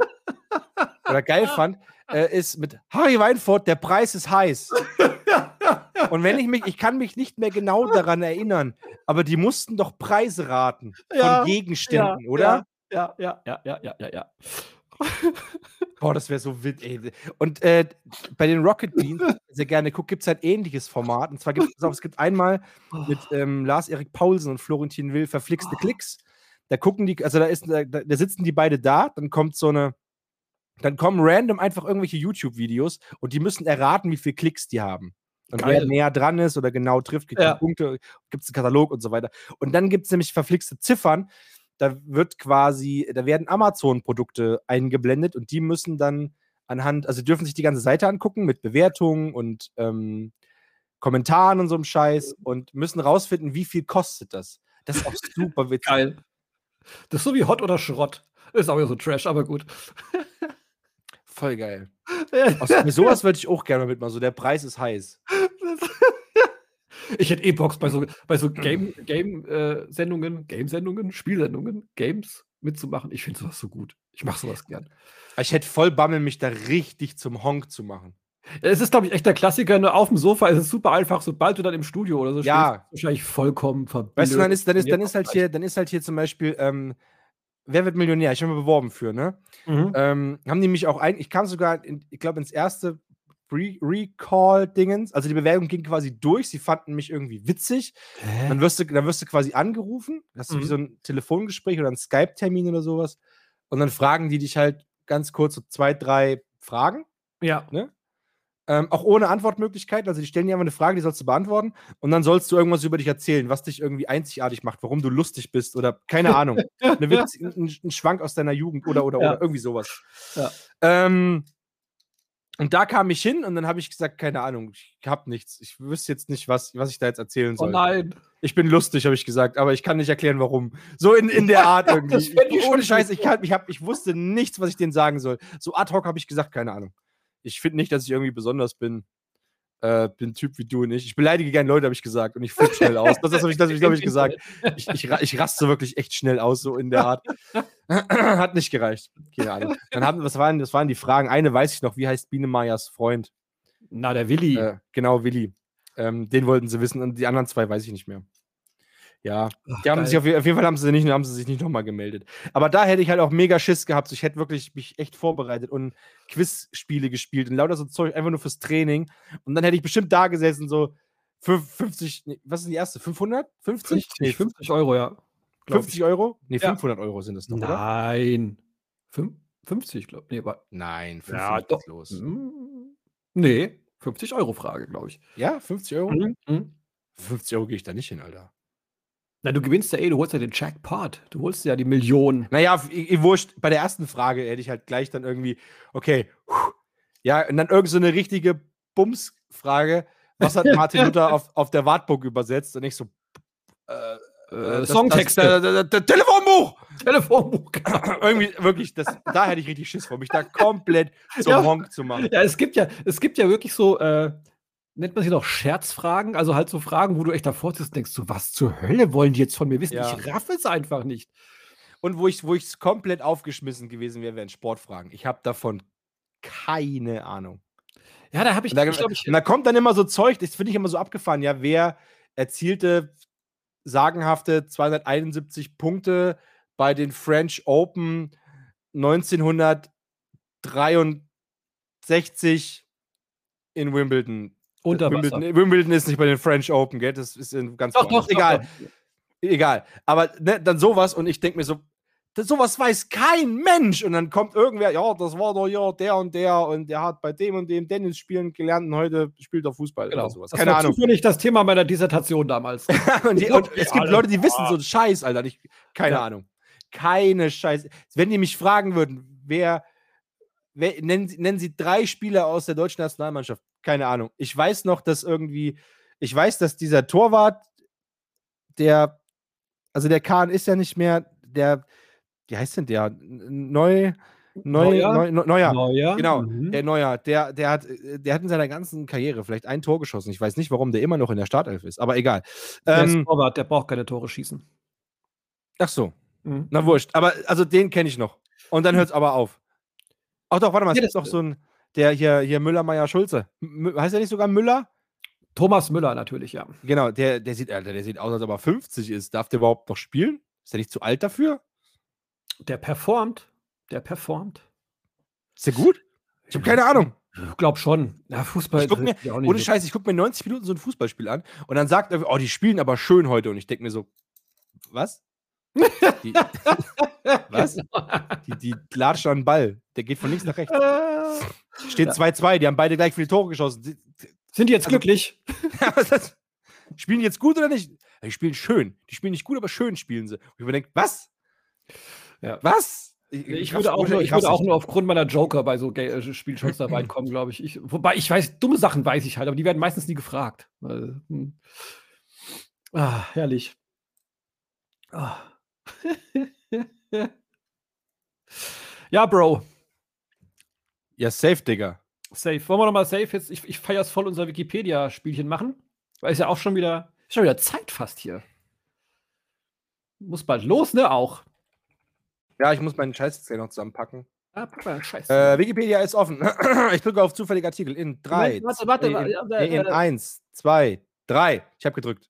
oder geil fand, äh, ist mit Harry Weinfurt, der Preis ist heiß. [laughs] Und wenn ich mich, ich kann mich nicht mehr genau daran erinnern, aber die mussten doch Preise raten von Ja, Gegenständen, ja, oder? Ja, ja, ja, ja, ja, ja, ja. [laughs] Boah, das wäre so wild, ey. Und äh, bei den Rocket Beans, sehr gerne guckt, gibt es ein ähnliches Format. Und zwar gibt es auch, es gibt einmal mit ähm, Lars-Erik Paulsen und Florentin Will verflixte Klicks. Da gucken die, also da ist, da, da sitzen die beide da, dann kommt so eine, dann kommen random einfach irgendwelche YouTube-Videos und die müssen erraten, wie viele Klicks die haben. Und wer Geil. näher dran ist oder genau trifft, kriegt Ja. Punkte, gibt es einen Katalog und so weiter. Und dann gibt es nämlich verflixte Ziffern. Da wird quasi, da werden Amazon-Produkte eingeblendet und die müssen dann anhand, also dürfen sich die ganze Seite angucken mit Bewertungen und ähm, Kommentaren und so einem Scheiß und müssen rausfinden, wie viel kostet das. Das ist auch super [laughs] witzig. Geil. Das ist so wie Hot oder Schrott. Ist auch wieder so Trash, aber gut. [laughs] Voll geil. Aus, [laughs] mit sowas würde ich auch gerne mitmachen. So, der Preis ist heiß. [laughs] Ich hätte eh Box bei so, bei so Game-Sendungen, Game, äh, Sendungen, Game-Sendungen, Spielsendungen, Games mitzumachen. Ich finde sowas so gut. Ich mache sowas gern. Ich hätte voll Bammel, mich da richtig zum Honk zu machen. Es ist, glaube ich, echt der Klassiker. Ne? Auf dem Sofa ist es super einfach. Sobald du dann im Studio oder so Ja. stehst, wahrscheinlich vollkommen verblödet. Weißt du, dann ist, dann ist, dann ist halt hier, dann ist halt hier zum Beispiel, ähm, wer wird Millionär? Ich habe mich beworben für, ne? Mhm. Ähm, haben die mich auch ein, ich kam sogar, in, ich glaube, ins erste Re Recall-Dingens. Also die Bewerbung ging quasi durch. Sie fanden mich irgendwie witzig. Dann wirst du, dann wirst du quasi angerufen. Hast du wie Mhm. so ein Telefongespräch oder einen Skype-Termin oder sowas. Und dann fragen die dich halt ganz kurz so zwei, drei Fragen. Ja. Ähm, auch ohne Antwortmöglichkeit. Also die stellen dir einfach eine Frage, die sollst du beantworten. Und dann sollst du irgendwas über dich erzählen, was dich irgendwie einzigartig macht, warum du lustig bist oder keine Ahnung. eine [laughs] Witz, ein, ein Schwank aus deiner Jugend oder oder Ja. oder irgendwie sowas. Ja. Ähm, und da kam ich hin und dann habe ich gesagt, keine Ahnung, ich habe nichts. Ich wüsste jetzt nicht, was, was ich da jetzt erzählen Oh soll. nein. Ich bin lustig, habe ich gesagt, aber ich kann nicht erklären, warum. So in, in der Art [laughs] irgendwie. Ich Ohne Scheiß, ich, kann, ich, hab, ich wusste nichts, was ich denen sagen soll. So ad hoc habe ich gesagt, keine Ahnung. Ich finde nicht, dass ich irgendwie besonders bin. Äh, bin ein Typ wie du und ich. Ich beleidige gerne Leute, habe ich gesagt. Und ich flippe schnell aus. Das, das habe ich, das hab ich, gesagt. Ich, ich, ich raste wirklich echt schnell aus, so in der Art. [clears throat] Hat nicht gereicht. Keine Ahnung. Dann haben, was, waren, was waren die Fragen? Eine weiß ich noch, wie heißt Biene Meyers Freund? Na, der Willi. Äh, genau, Willi. Ähm, den wollten sie wissen und die anderen zwei weiß ich nicht mehr. Ja, Ach, die haben geil. sich auf, auf jeden Fall haben sie, nicht, haben sie sich nicht nochmal gemeldet. Aber da hätte ich halt auch mega Schiss gehabt. Ich hätte wirklich mich echt vorbereitet und Quizspiele gespielt und lauter so Zeug einfach nur fürs Training. Und dann hätte ich bestimmt da gesessen, so fünf- 50, nee, was ist die erste? 500? 50? 50, Nee, 50 Euro, ja. glaub 50 Euro? Nee, Ja. 500 Euro sind das oder? Nein. Fünf- 50, glaube ich. Nee, Nein, Ja, 500 doch. los. Mm, nee, 50 Euro Frage, glaube ich. Ja, 50 Euro? Mhm. Mhm. 50 Euro gehe ich da nicht hin, Alter. Na, du gewinnst ja eh, du holst ja den Jackpot. Du holst ja die Million. Naja, ich, ich wurscht, bei der ersten Frage hätte ich halt gleich dann irgendwie, okay, puh, ja, und dann irgend so eine richtige Bums-Frage, was hat [laughs] Martin Luther auf, auf der Wartburg übersetzt? Und ich so, äh, äh, Songtexte. Telefonbuch! Telefonbuch, genau. [laughs] Irgendwie, wirklich, das, da hätte ich richtig Schiss vor, mich da komplett [laughs] zum Ja. Honk zu machen. Ja, es gibt ja, es gibt ja wirklich so, äh, nennt man sie noch Scherzfragen, also halt so Fragen, wo du echt davor sitzt und denkst, so, was zur Hölle wollen die jetzt von mir wissen? Ja. Ich raff es einfach nicht. Und wo ich wo komplett aufgeschmissen gewesen wäre, wären Sportfragen. Ich habe davon keine Ahnung. Ja, da habe ich, Und da, ich ich, und da kommt dann immer so Zeug, das finde ich immer so abgefahren. Ja, wer erzielte sagenhafte 271 Punkte bei den French Open 1963 in Wimbledon? Unter Wasser. Wimbledon, Wimbledon ist nicht bei den French Open, gell? Das ist ganz Doch, woanders. doch, egal. doch. Egal. Aber ne, dann sowas und ich denke mir so, das, sowas weiß kein Mensch. Und dann kommt irgendwer, ja, das war doch ja der und der und der hat bei dem und dem Tennis spielen gelernt und heute spielt er Fußball Genau. oder sowas. Das Keine war Ahnung. zufällig das Thema meiner Dissertation damals. [laughs] und, die, [laughs] und es gibt. Leute, die wissen so einen Scheiß, Alter. Ich, keine Ja. Ahnung. Keine Scheiß. Wenn die mich fragen würden, wer, wer nennen, Sie- nennen Sie drei Spieler aus der deutschen Nationalmannschaft? Keine Ahnung. Ich weiß noch, dass irgendwie, ich weiß, dass dieser Torwart, der, also der Kahn ist ja nicht mehr, der, wie heißt denn der? Neu, neu, Neuer? neu, neu, neuer. Neuer. Genau, Mhm. der Neuer, der, der, hat, der hat in seiner ganzen Karriere vielleicht ein Tor geschossen. Ich weiß nicht, warum der immer noch in der Startelf ist, aber egal. Der ist Ähm, Torwart, der braucht keine Tore schießen. ach so, Mhm. na wurscht. Aber also den kenne ich noch. Und dann hört es aber auf. Ach doch, warte mal, es Ja, gibt doch so ein, der hier, hier Müller, Meier, Schulze. M heißt er nicht sogar Müller? Thomas Müller natürlich, ja. Genau, der, der sieht, Alter, der sieht aus, als ob er 50 ist. Darf der überhaupt noch spielen? Ist der nicht zu alt dafür? Der performt. Der performt. Ist der gut? Ich habe keine Ahnung. Ich glaube schon. Ja, Fußball. Ich guck mir- nicht Ohne. Scheiß, ich gucke mir 90 Minuten so ein Fußballspiel an und dann sagt er, oh, die spielen aber schön heute. Und ich denke mir so, was? Die, [laughs] was? Die, die latschen an den Ball. Der geht von links nach rechts. [laughs] Steht Ja. 2-2, die haben beide gleich viele Tore geschossen. Sind die jetzt Also- glücklich? [laughs] spielen die jetzt gut oder nicht? Die spielen schön. Die spielen nicht gut, aber schön spielen sie. Und ich mir denke, was? Ja. Was? Ich, raff's- würde auch, nur, ich würde auch nur aufgrund meiner Joker bei so äh, Spielshows da reinkommen, glaube ich. ich. Wobei ich weiß, dumme Sachen weiß ich halt, aber die werden meistens nie gefragt. Hm. Ah, herrlich. Ah. [laughs] ja, Bro. Ja, safe, Digga. Safe. Wollen wir nochmal safe jetzt? Ich, ich feiere es voll unser Wikipedia-Spielchen machen. Weil es ja auch schon wieder, ist schon wieder Zeit fast hier. Muss bald los, ne? Auch. Ja, ich muss meinen Scheiß jetzt noch zusammenpacken. Ah, pack mal, scheiße. Äh, Wikipedia ist offen. [clears throat] ich drücke auf zufällige Artikel. In 3, Warte, warte, in, warte, in, in äh, 1, 2, 3. Ich habe gedrückt.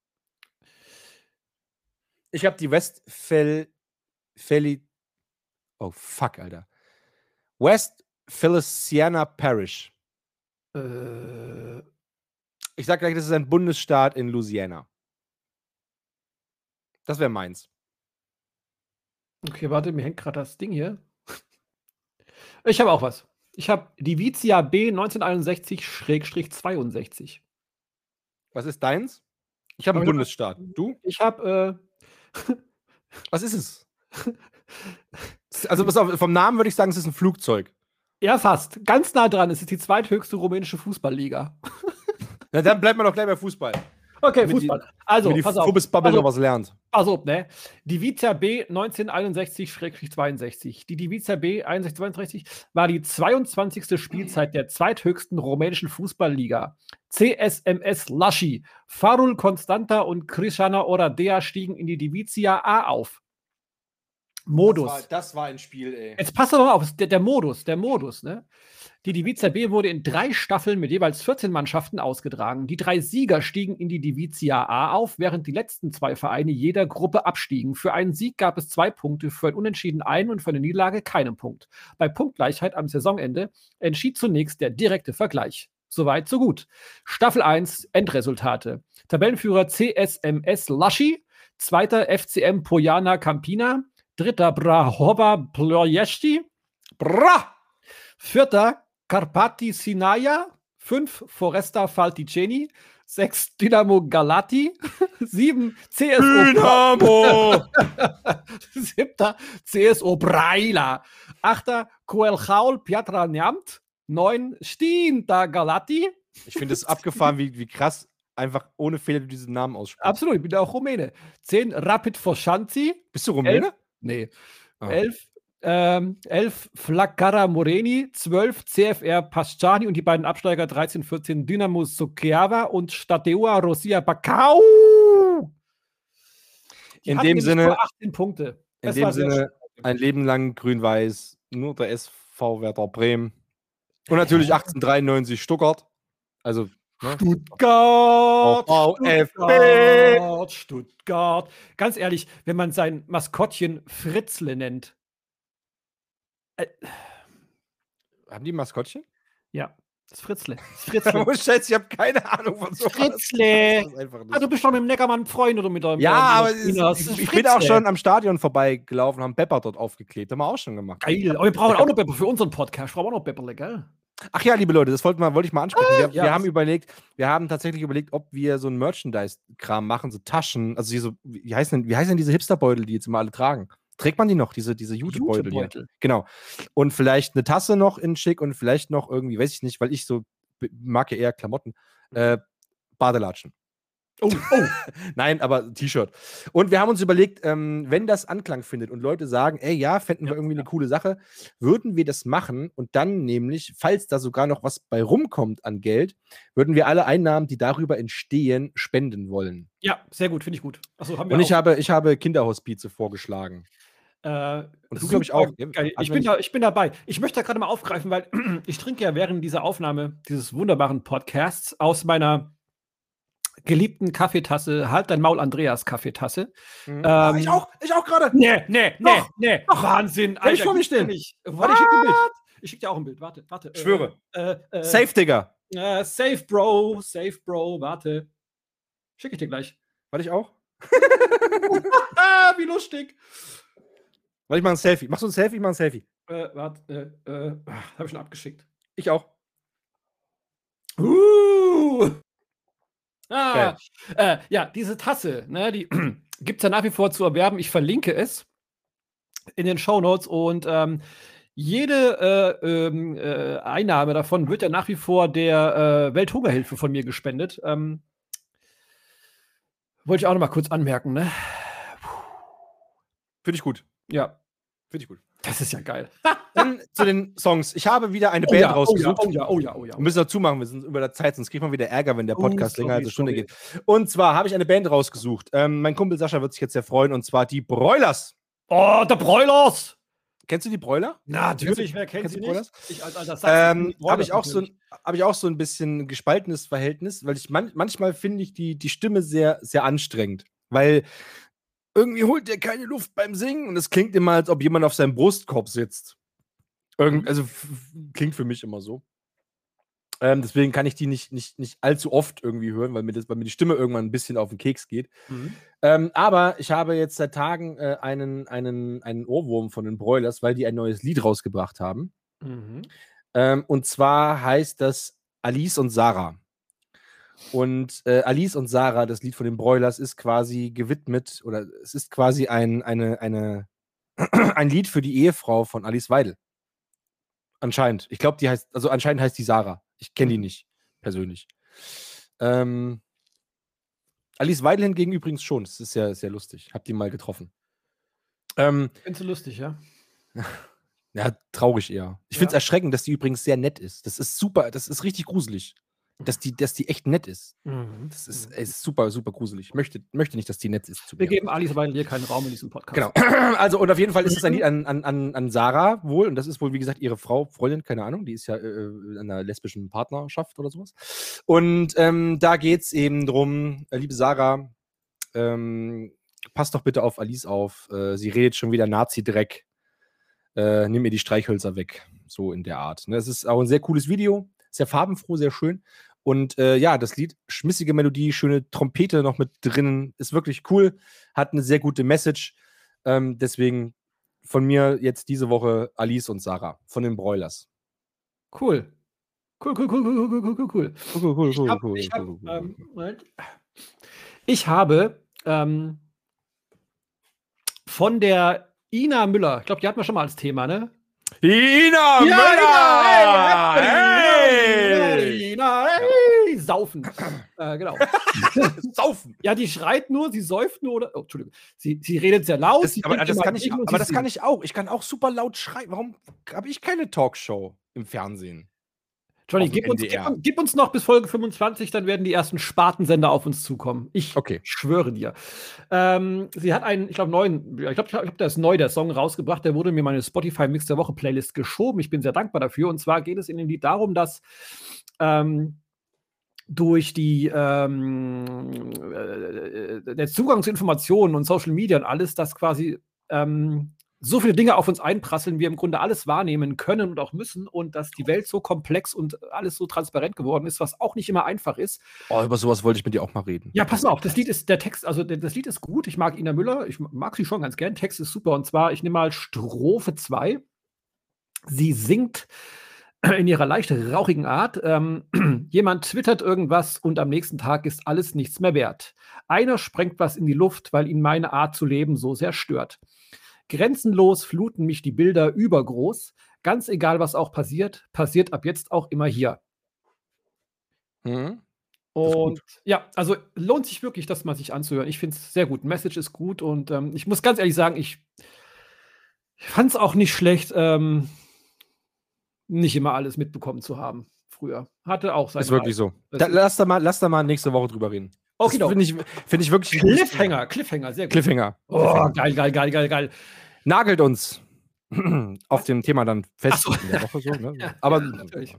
Ich habe die Westphal... Philly... Oh, fuck, Alter. West Feliciana Parish. Äh, Ich sag gleich, das ist ein Bundesstaat in Louisiana. Das wäre meins. okay, warte, mir hängt gerade das Ding hier. Ich habe auch was. Ich habe Divizia B 1961-62. Was ist deins? Ich habe Hab einen Bundesstaat. Du? Ich habe, Was ist es? [laughs] Also, pass auf, vom Namen würde ich sagen, es ist ein Flugzeug. Ja, fast. Ganz nah dran. Es ist die zweithöchste rumänische Fußballliga. [laughs] Na, dann bleibt man doch gleich bei Fußball. Okay, Damit die- Fußball. Also, die pass auf. Fubbes-Bubble Also- noch was lernt. Pass auf, ne? Divizia B 1961-62. Die Divizia B 61-62 war die 22. Spielzeit der zweithöchsten rumänischen Fußballliga. CSMS Laschi, Farul Constanta und Krishana Oradea stiegen in die Divizia A auf. Modus. das war ein Spiel, ey. Jetzt passt doch mal auf, der, der Modus, der Modus, ne? Die Divizia B wurde in drei Staffeln mit jeweils 14 Mannschaften ausgetragen. Die drei Sieger stiegen in die Divizia A auf, während die letzten zwei Vereine jeder Gruppe abstiegen. Für einen Sieg gab es zwei Punkte, für ein Unentschieden einen und für eine Niederlage keinen Punkt. Bei Punktgleichheit am Saisonende entschied zunächst der direkte Vergleich. Soweit, so gut. Staffel 1, Endresultate. Tabellenführer CSMS Laschi, zweiter FCM Pojana Campina, dritter Brahova Ploiesti, Bra! Vierter Karpati Sinaia, fünf Foresta Falticeni, sechs Dynamo Galati, [laughs] sieben CSO Dynamo! [laughs] siebter CSO Braila, achter Coelchaul Piatra Neamt, neun Stinta Galati, Ich finde es abgefahren, wie, wie krass einfach ohne Fehler diesen Namen aussprichst. Absolut, ich bin ja auch Rumäne. 10 Rapid Foshanzi. Bist du Rumäne? Elf, nee. Ah. 11, ähm, 11 Flakara Moreni, 12 CFR Pasciani und die beiden Absteiger 13, 14 Dynamo Suceava und Stadeua Rosia Bacau. Die In dem Sinne- nur 18 Punkte. In dem Sinne ein Leben lang grün-weiß, nur der SV Werder Bremen. Und natürlich 1893 Stuttgart. Also, ne? Stuttgart. Stuttgart, Stuttgart. Ganz ehrlich, wenn man sein Maskottchen Fritzle nennt, haben die ein Maskottchen? ja, das Fritzle. Das [laughs] Fritzle. Oh, Scheiße, ich habe keine Ahnung von so Fritzle. Ah, du bist doch mit dem Neckermann Freund oder mit deinem ja, aber ist, ist ich bin auch schon am Stadion vorbeigelaufen, haben Pepper dort aufgeklebt. Haben wir auch schon gemacht. Geil. Aber wir brauchen auch noch Pepper für unseren Podcast. Wir brauchen auch noch Pepperle, gell? Ach ja, liebe Leute, das wollte, mal, wollte ich mal ansprechen. Wir, ja, wir haben überlegt, wir haben tatsächlich überlegt, ob wir so ein Merchandise-Kram machen, so Taschen, also diese, wie heißen denn, wie heißen denn diese Hipsterbeutel, die jetzt immer alle tragen? Trägt man die noch, diese, diese Jutebeutel? Jutebeutel. Genau. Und vielleicht eine Tasse noch in schick und vielleicht noch irgendwie, weiß ich nicht, weil ich so mag ja eher Klamotten, äh, Badelatschen. Oh, oh. [laughs] Nein, aber T-Shirt. Und wir haben uns überlegt, ähm, wenn das Anklang findet und Leute sagen, ey, ja, fänden wir irgendwie eine coole Sache, würden wir das machen und dann nämlich, falls da sogar noch was bei rumkommt an Geld, würden wir alle Einnahmen, die darüber entstehen, spenden wollen. Ja, sehr gut, finde ich gut. Achso, haben wir Und ich auch. habe, ich habe Kinderhospize vorgeschlagen. Äh, Und du, glaub ich, auch. Ja, Geil. hatten Ich bin, da, ich bin dabei. Ich möchte da gerade mal aufgreifen, weil [clears throat] ich trinke ja während dieser Aufnahme dieses wunderbaren Podcasts aus meiner geliebten Kaffeetasse, halt dein Maul Andreas Kaffeetasse. Mhm. Ähm, ich auch, ich auch gerade. Nee, nee, nee, Doch, nee. doch. Wahnsinn. Hab ich vor doch stehen. nicht. Warte, ich schicke dir ein Bild. Ich schicke dir auch ein Bild. Warte, warte. äh, Schwöre. Äh, äh, Safe, Digga. Äh, safe, Bro. Safe, Bro. Warte. Schicke ich dir gleich. Warte ich auch? ah, [laughs] wie lustig. Warte, ich mach ein Selfie. Machst du ein Selfie? Ich mach ein Selfie. Äh, warte. Äh, äh, habe ich schon abgeschickt. Ich auch. Uh. Ah, äh, ja, diese Tasse, ne, die [clears throat] gibt es ja nach wie vor zu erwerben. Ich verlinke es in den Shownotes und ähm, jede äh, ähm, äh, Einnahme davon wird ja nach wie vor der äh, Welthungerhilfe von mir gespendet. Ähm, wollte ich auch noch mal kurz anmerken, ne? Finde ich gut. Ja, Finde ich gut. Das ist ja geil. [laughs] Dann zu den Songs. Ich habe wieder eine Oh Band ja, oh ja, rausgesucht. oh ja, oh ja, oh ja. Wir müssen dazu machen, wir sind über der Zeit, sonst kriegt man wieder Ärger, wenn der Oh, Podcast länger als sorry, eine Stunde sorry. geht. Und zwar habe ich eine Band rausgesucht. Ähm, mein Kumpel Sascha wird sich jetzt sehr freuen, und zwar die Broilers. Oh, der Broilers! Kennst du die Broiler? Natürlich, wer kennt sie nicht? Broilers? Ich als alter Ähm, habe ich, auch so ein- hab ich auch so ein bisschen gespaltenes Verhältnis, weil ich man, manchmal finde ich die, die Stimme sehr, sehr anstrengend. Weil irgendwie holt der keine Luft beim Singen und es klingt immer, als ob jemand auf seinem Brustkorb sitzt. Irgend, also klingt für mich immer so. Ähm, deswegen kann ich die nicht, nicht, nicht allzu oft irgendwie hören, weil mir, das, weil mir die Stimme irgendwann ein bisschen auf den Keks geht. Mhm. Ähm, aber ich habe jetzt seit Tagen äh, einen, einen, einen Ohrwurm von den Broilers, weil die ein neues Lied rausgebracht haben. Mhm. Ähm, und zwar heißt das Alice und Sarah. Und äh, Alice und Sarah, das Lied von den Broilers, ist quasi gewidmet oder es ist quasi ein, eine, eine, [clears throat] ein Lied für die Ehefrau von Alice Weidel. Anscheinend. Ich glaube, die heißt, also anscheinend heißt die Sarah. Ich kenne die nicht persönlich. Ähm, Alice Weidel hingegen übrigens schon. Das ist ja sehr lustig. Hab die mal getroffen. Ähm, Findest du lustig, ja? [laughs] ja, traurig eher. Ich Ja. finde es erschreckend, dass die übrigens sehr nett ist. Das ist super, das ist richtig gruselig. Dass die, dass die echt nett ist. Das ist, ey, ist super, super gruselig. Ich möchte, möchte nicht, dass die nett ist Wir geben Alice Weidel hier keinen Raum in diesem Podcast. Genau. [clears throat] Also, und auf jeden Fall ist es ein Lied an, an, an, an Sarah wohl. Und das ist wohl, wie gesagt, ihre Frau, Freundin, keine Ahnung. Die ist ja äh, in einer lesbischen Partnerschaft oder sowas. Und ähm, da geht es eben drum, äh, liebe Sarah, ähm, passt doch bitte auf Alice auf. Äh, sie redet schon wieder Nazi-Dreck. Äh, nimm ihr die Streichhölzer weg. So in der Art. Ne? Es ist auch ein sehr cooles Video. Sehr farbenfroh, sehr schön. Und äh, ja, das Lied, schmissige Melodie, schöne Trompete noch mit drinnen, ist wirklich cool, hat eine sehr gute Message. Ähm, deswegen von mir jetzt diese Woche Alice und Sarah von den Broilers. Cool. Cool, cool, cool, cool, cool, cool, cool, cool. Cool, cool, Ich, hab, cool, ich, hab, cool, cool, ähm, cool. Moment. ich habe ähm, von der Ina Müller, ich glaube, die hatten wir schon mal als Thema, ne? Ina Müller! Ina, Hey! hey, hey, saufen. äh, genau. [laughs] saufen. Ja, die schreit nur, sie säuft nur oder. Oh, Entschuldigung. Sie, sie redet sehr laut. Das, aber das, kann ich, aber das kann ich auch. Ich kann auch super laut schreien. Warum habe ich keine Talkshow im Fernsehen? Johnny, gib uns, gib, gib uns, noch bis Folge 25, dann werden die ersten Spartensender auf uns zukommen. Ich okay. schwöre dir. Ähm, sie hat einen, ich glaube, neuen, ich glaube, glaub, der ist neu, der Song rausgebracht. Der wurde mir meine Spotify Mix der Woche Playlist geschoben. Ich bin sehr dankbar dafür. Und zwar geht es in dem Lied darum, dass ähm, durch die ähm, äh, der Zugang zu Informationen und Social Media und alles, dass quasi ähm, so viele Dinge auf uns einprasseln, wir im Grunde alles wahrnehmen können und auch müssen und dass die Welt so komplex und alles so transparent geworden ist, was auch nicht immer einfach ist. Oh, über sowas wollte ich mit dir auch mal reden. Ja, pass mal auf, das Lied ist, der Text, also das Lied ist gut. Ich mag Ina Müller, ich mag sie schon ganz gern. Text ist super und zwar, ich nehme mal Strophe 2. Sie singt in ihrer leicht rauchigen Art. Ähm, [clears throat] jemand twittert irgendwas und am nächsten Tag ist alles nichts mehr wert. Einer sprengt was in die Luft, weil ihn meine Art zu leben so sehr stört. Grenzenlos fluten mich die Bilder übergroß. Ganz egal, was auch passiert, passiert ab jetzt auch immer hier. Mhm. Und ja, also lohnt sich wirklich, das mal sich anzuhören. Ich finde es sehr gut. Message ist gut und ähm, ich muss ganz ehrlich sagen, ich, fand es auch nicht schlecht, ähm, nicht immer alles mitbekommen zu haben früher. Hatte auch seine Ist wirklich so. Da, lass, da mal, lass da mal nächste Woche drüber reden. Okay, finde ich, find ich wirklich. Cliffhanger, Cliffhanger, sehr gut. Cliffhanger. Oh, geil, geil, geil, geil, geil. Nagelt uns [clears throat] auf dem Thema dann fest so. in der Woche so. Ne? [laughs] ja, Aber natürlich.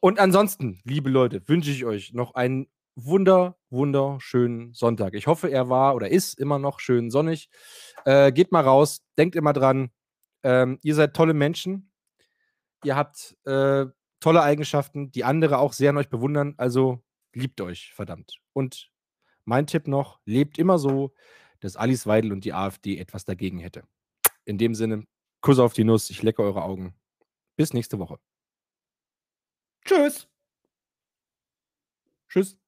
Und ansonsten, liebe Leute, wünsche ich euch noch einen wunder, wunderschönen Sonntag. Ich hoffe, er war oder ist immer noch schön sonnig. Äh, geht mal raus, denkt immer dran, ähm, ihr seid tolle Menschen. Ihr habt äh, tolle Eigenschaften, die andere auch sehr an euch bewundern. Also liebt euch, verdammt. Und mein Tipp noch, lebt immer so, dass Alice Weidel und die AfD etwas dagegen hätte. In dem Sinne, Kuss auf die Nuss, ich lecke eure Augen. Bis nächste Woche. Tschüss. Tschüss.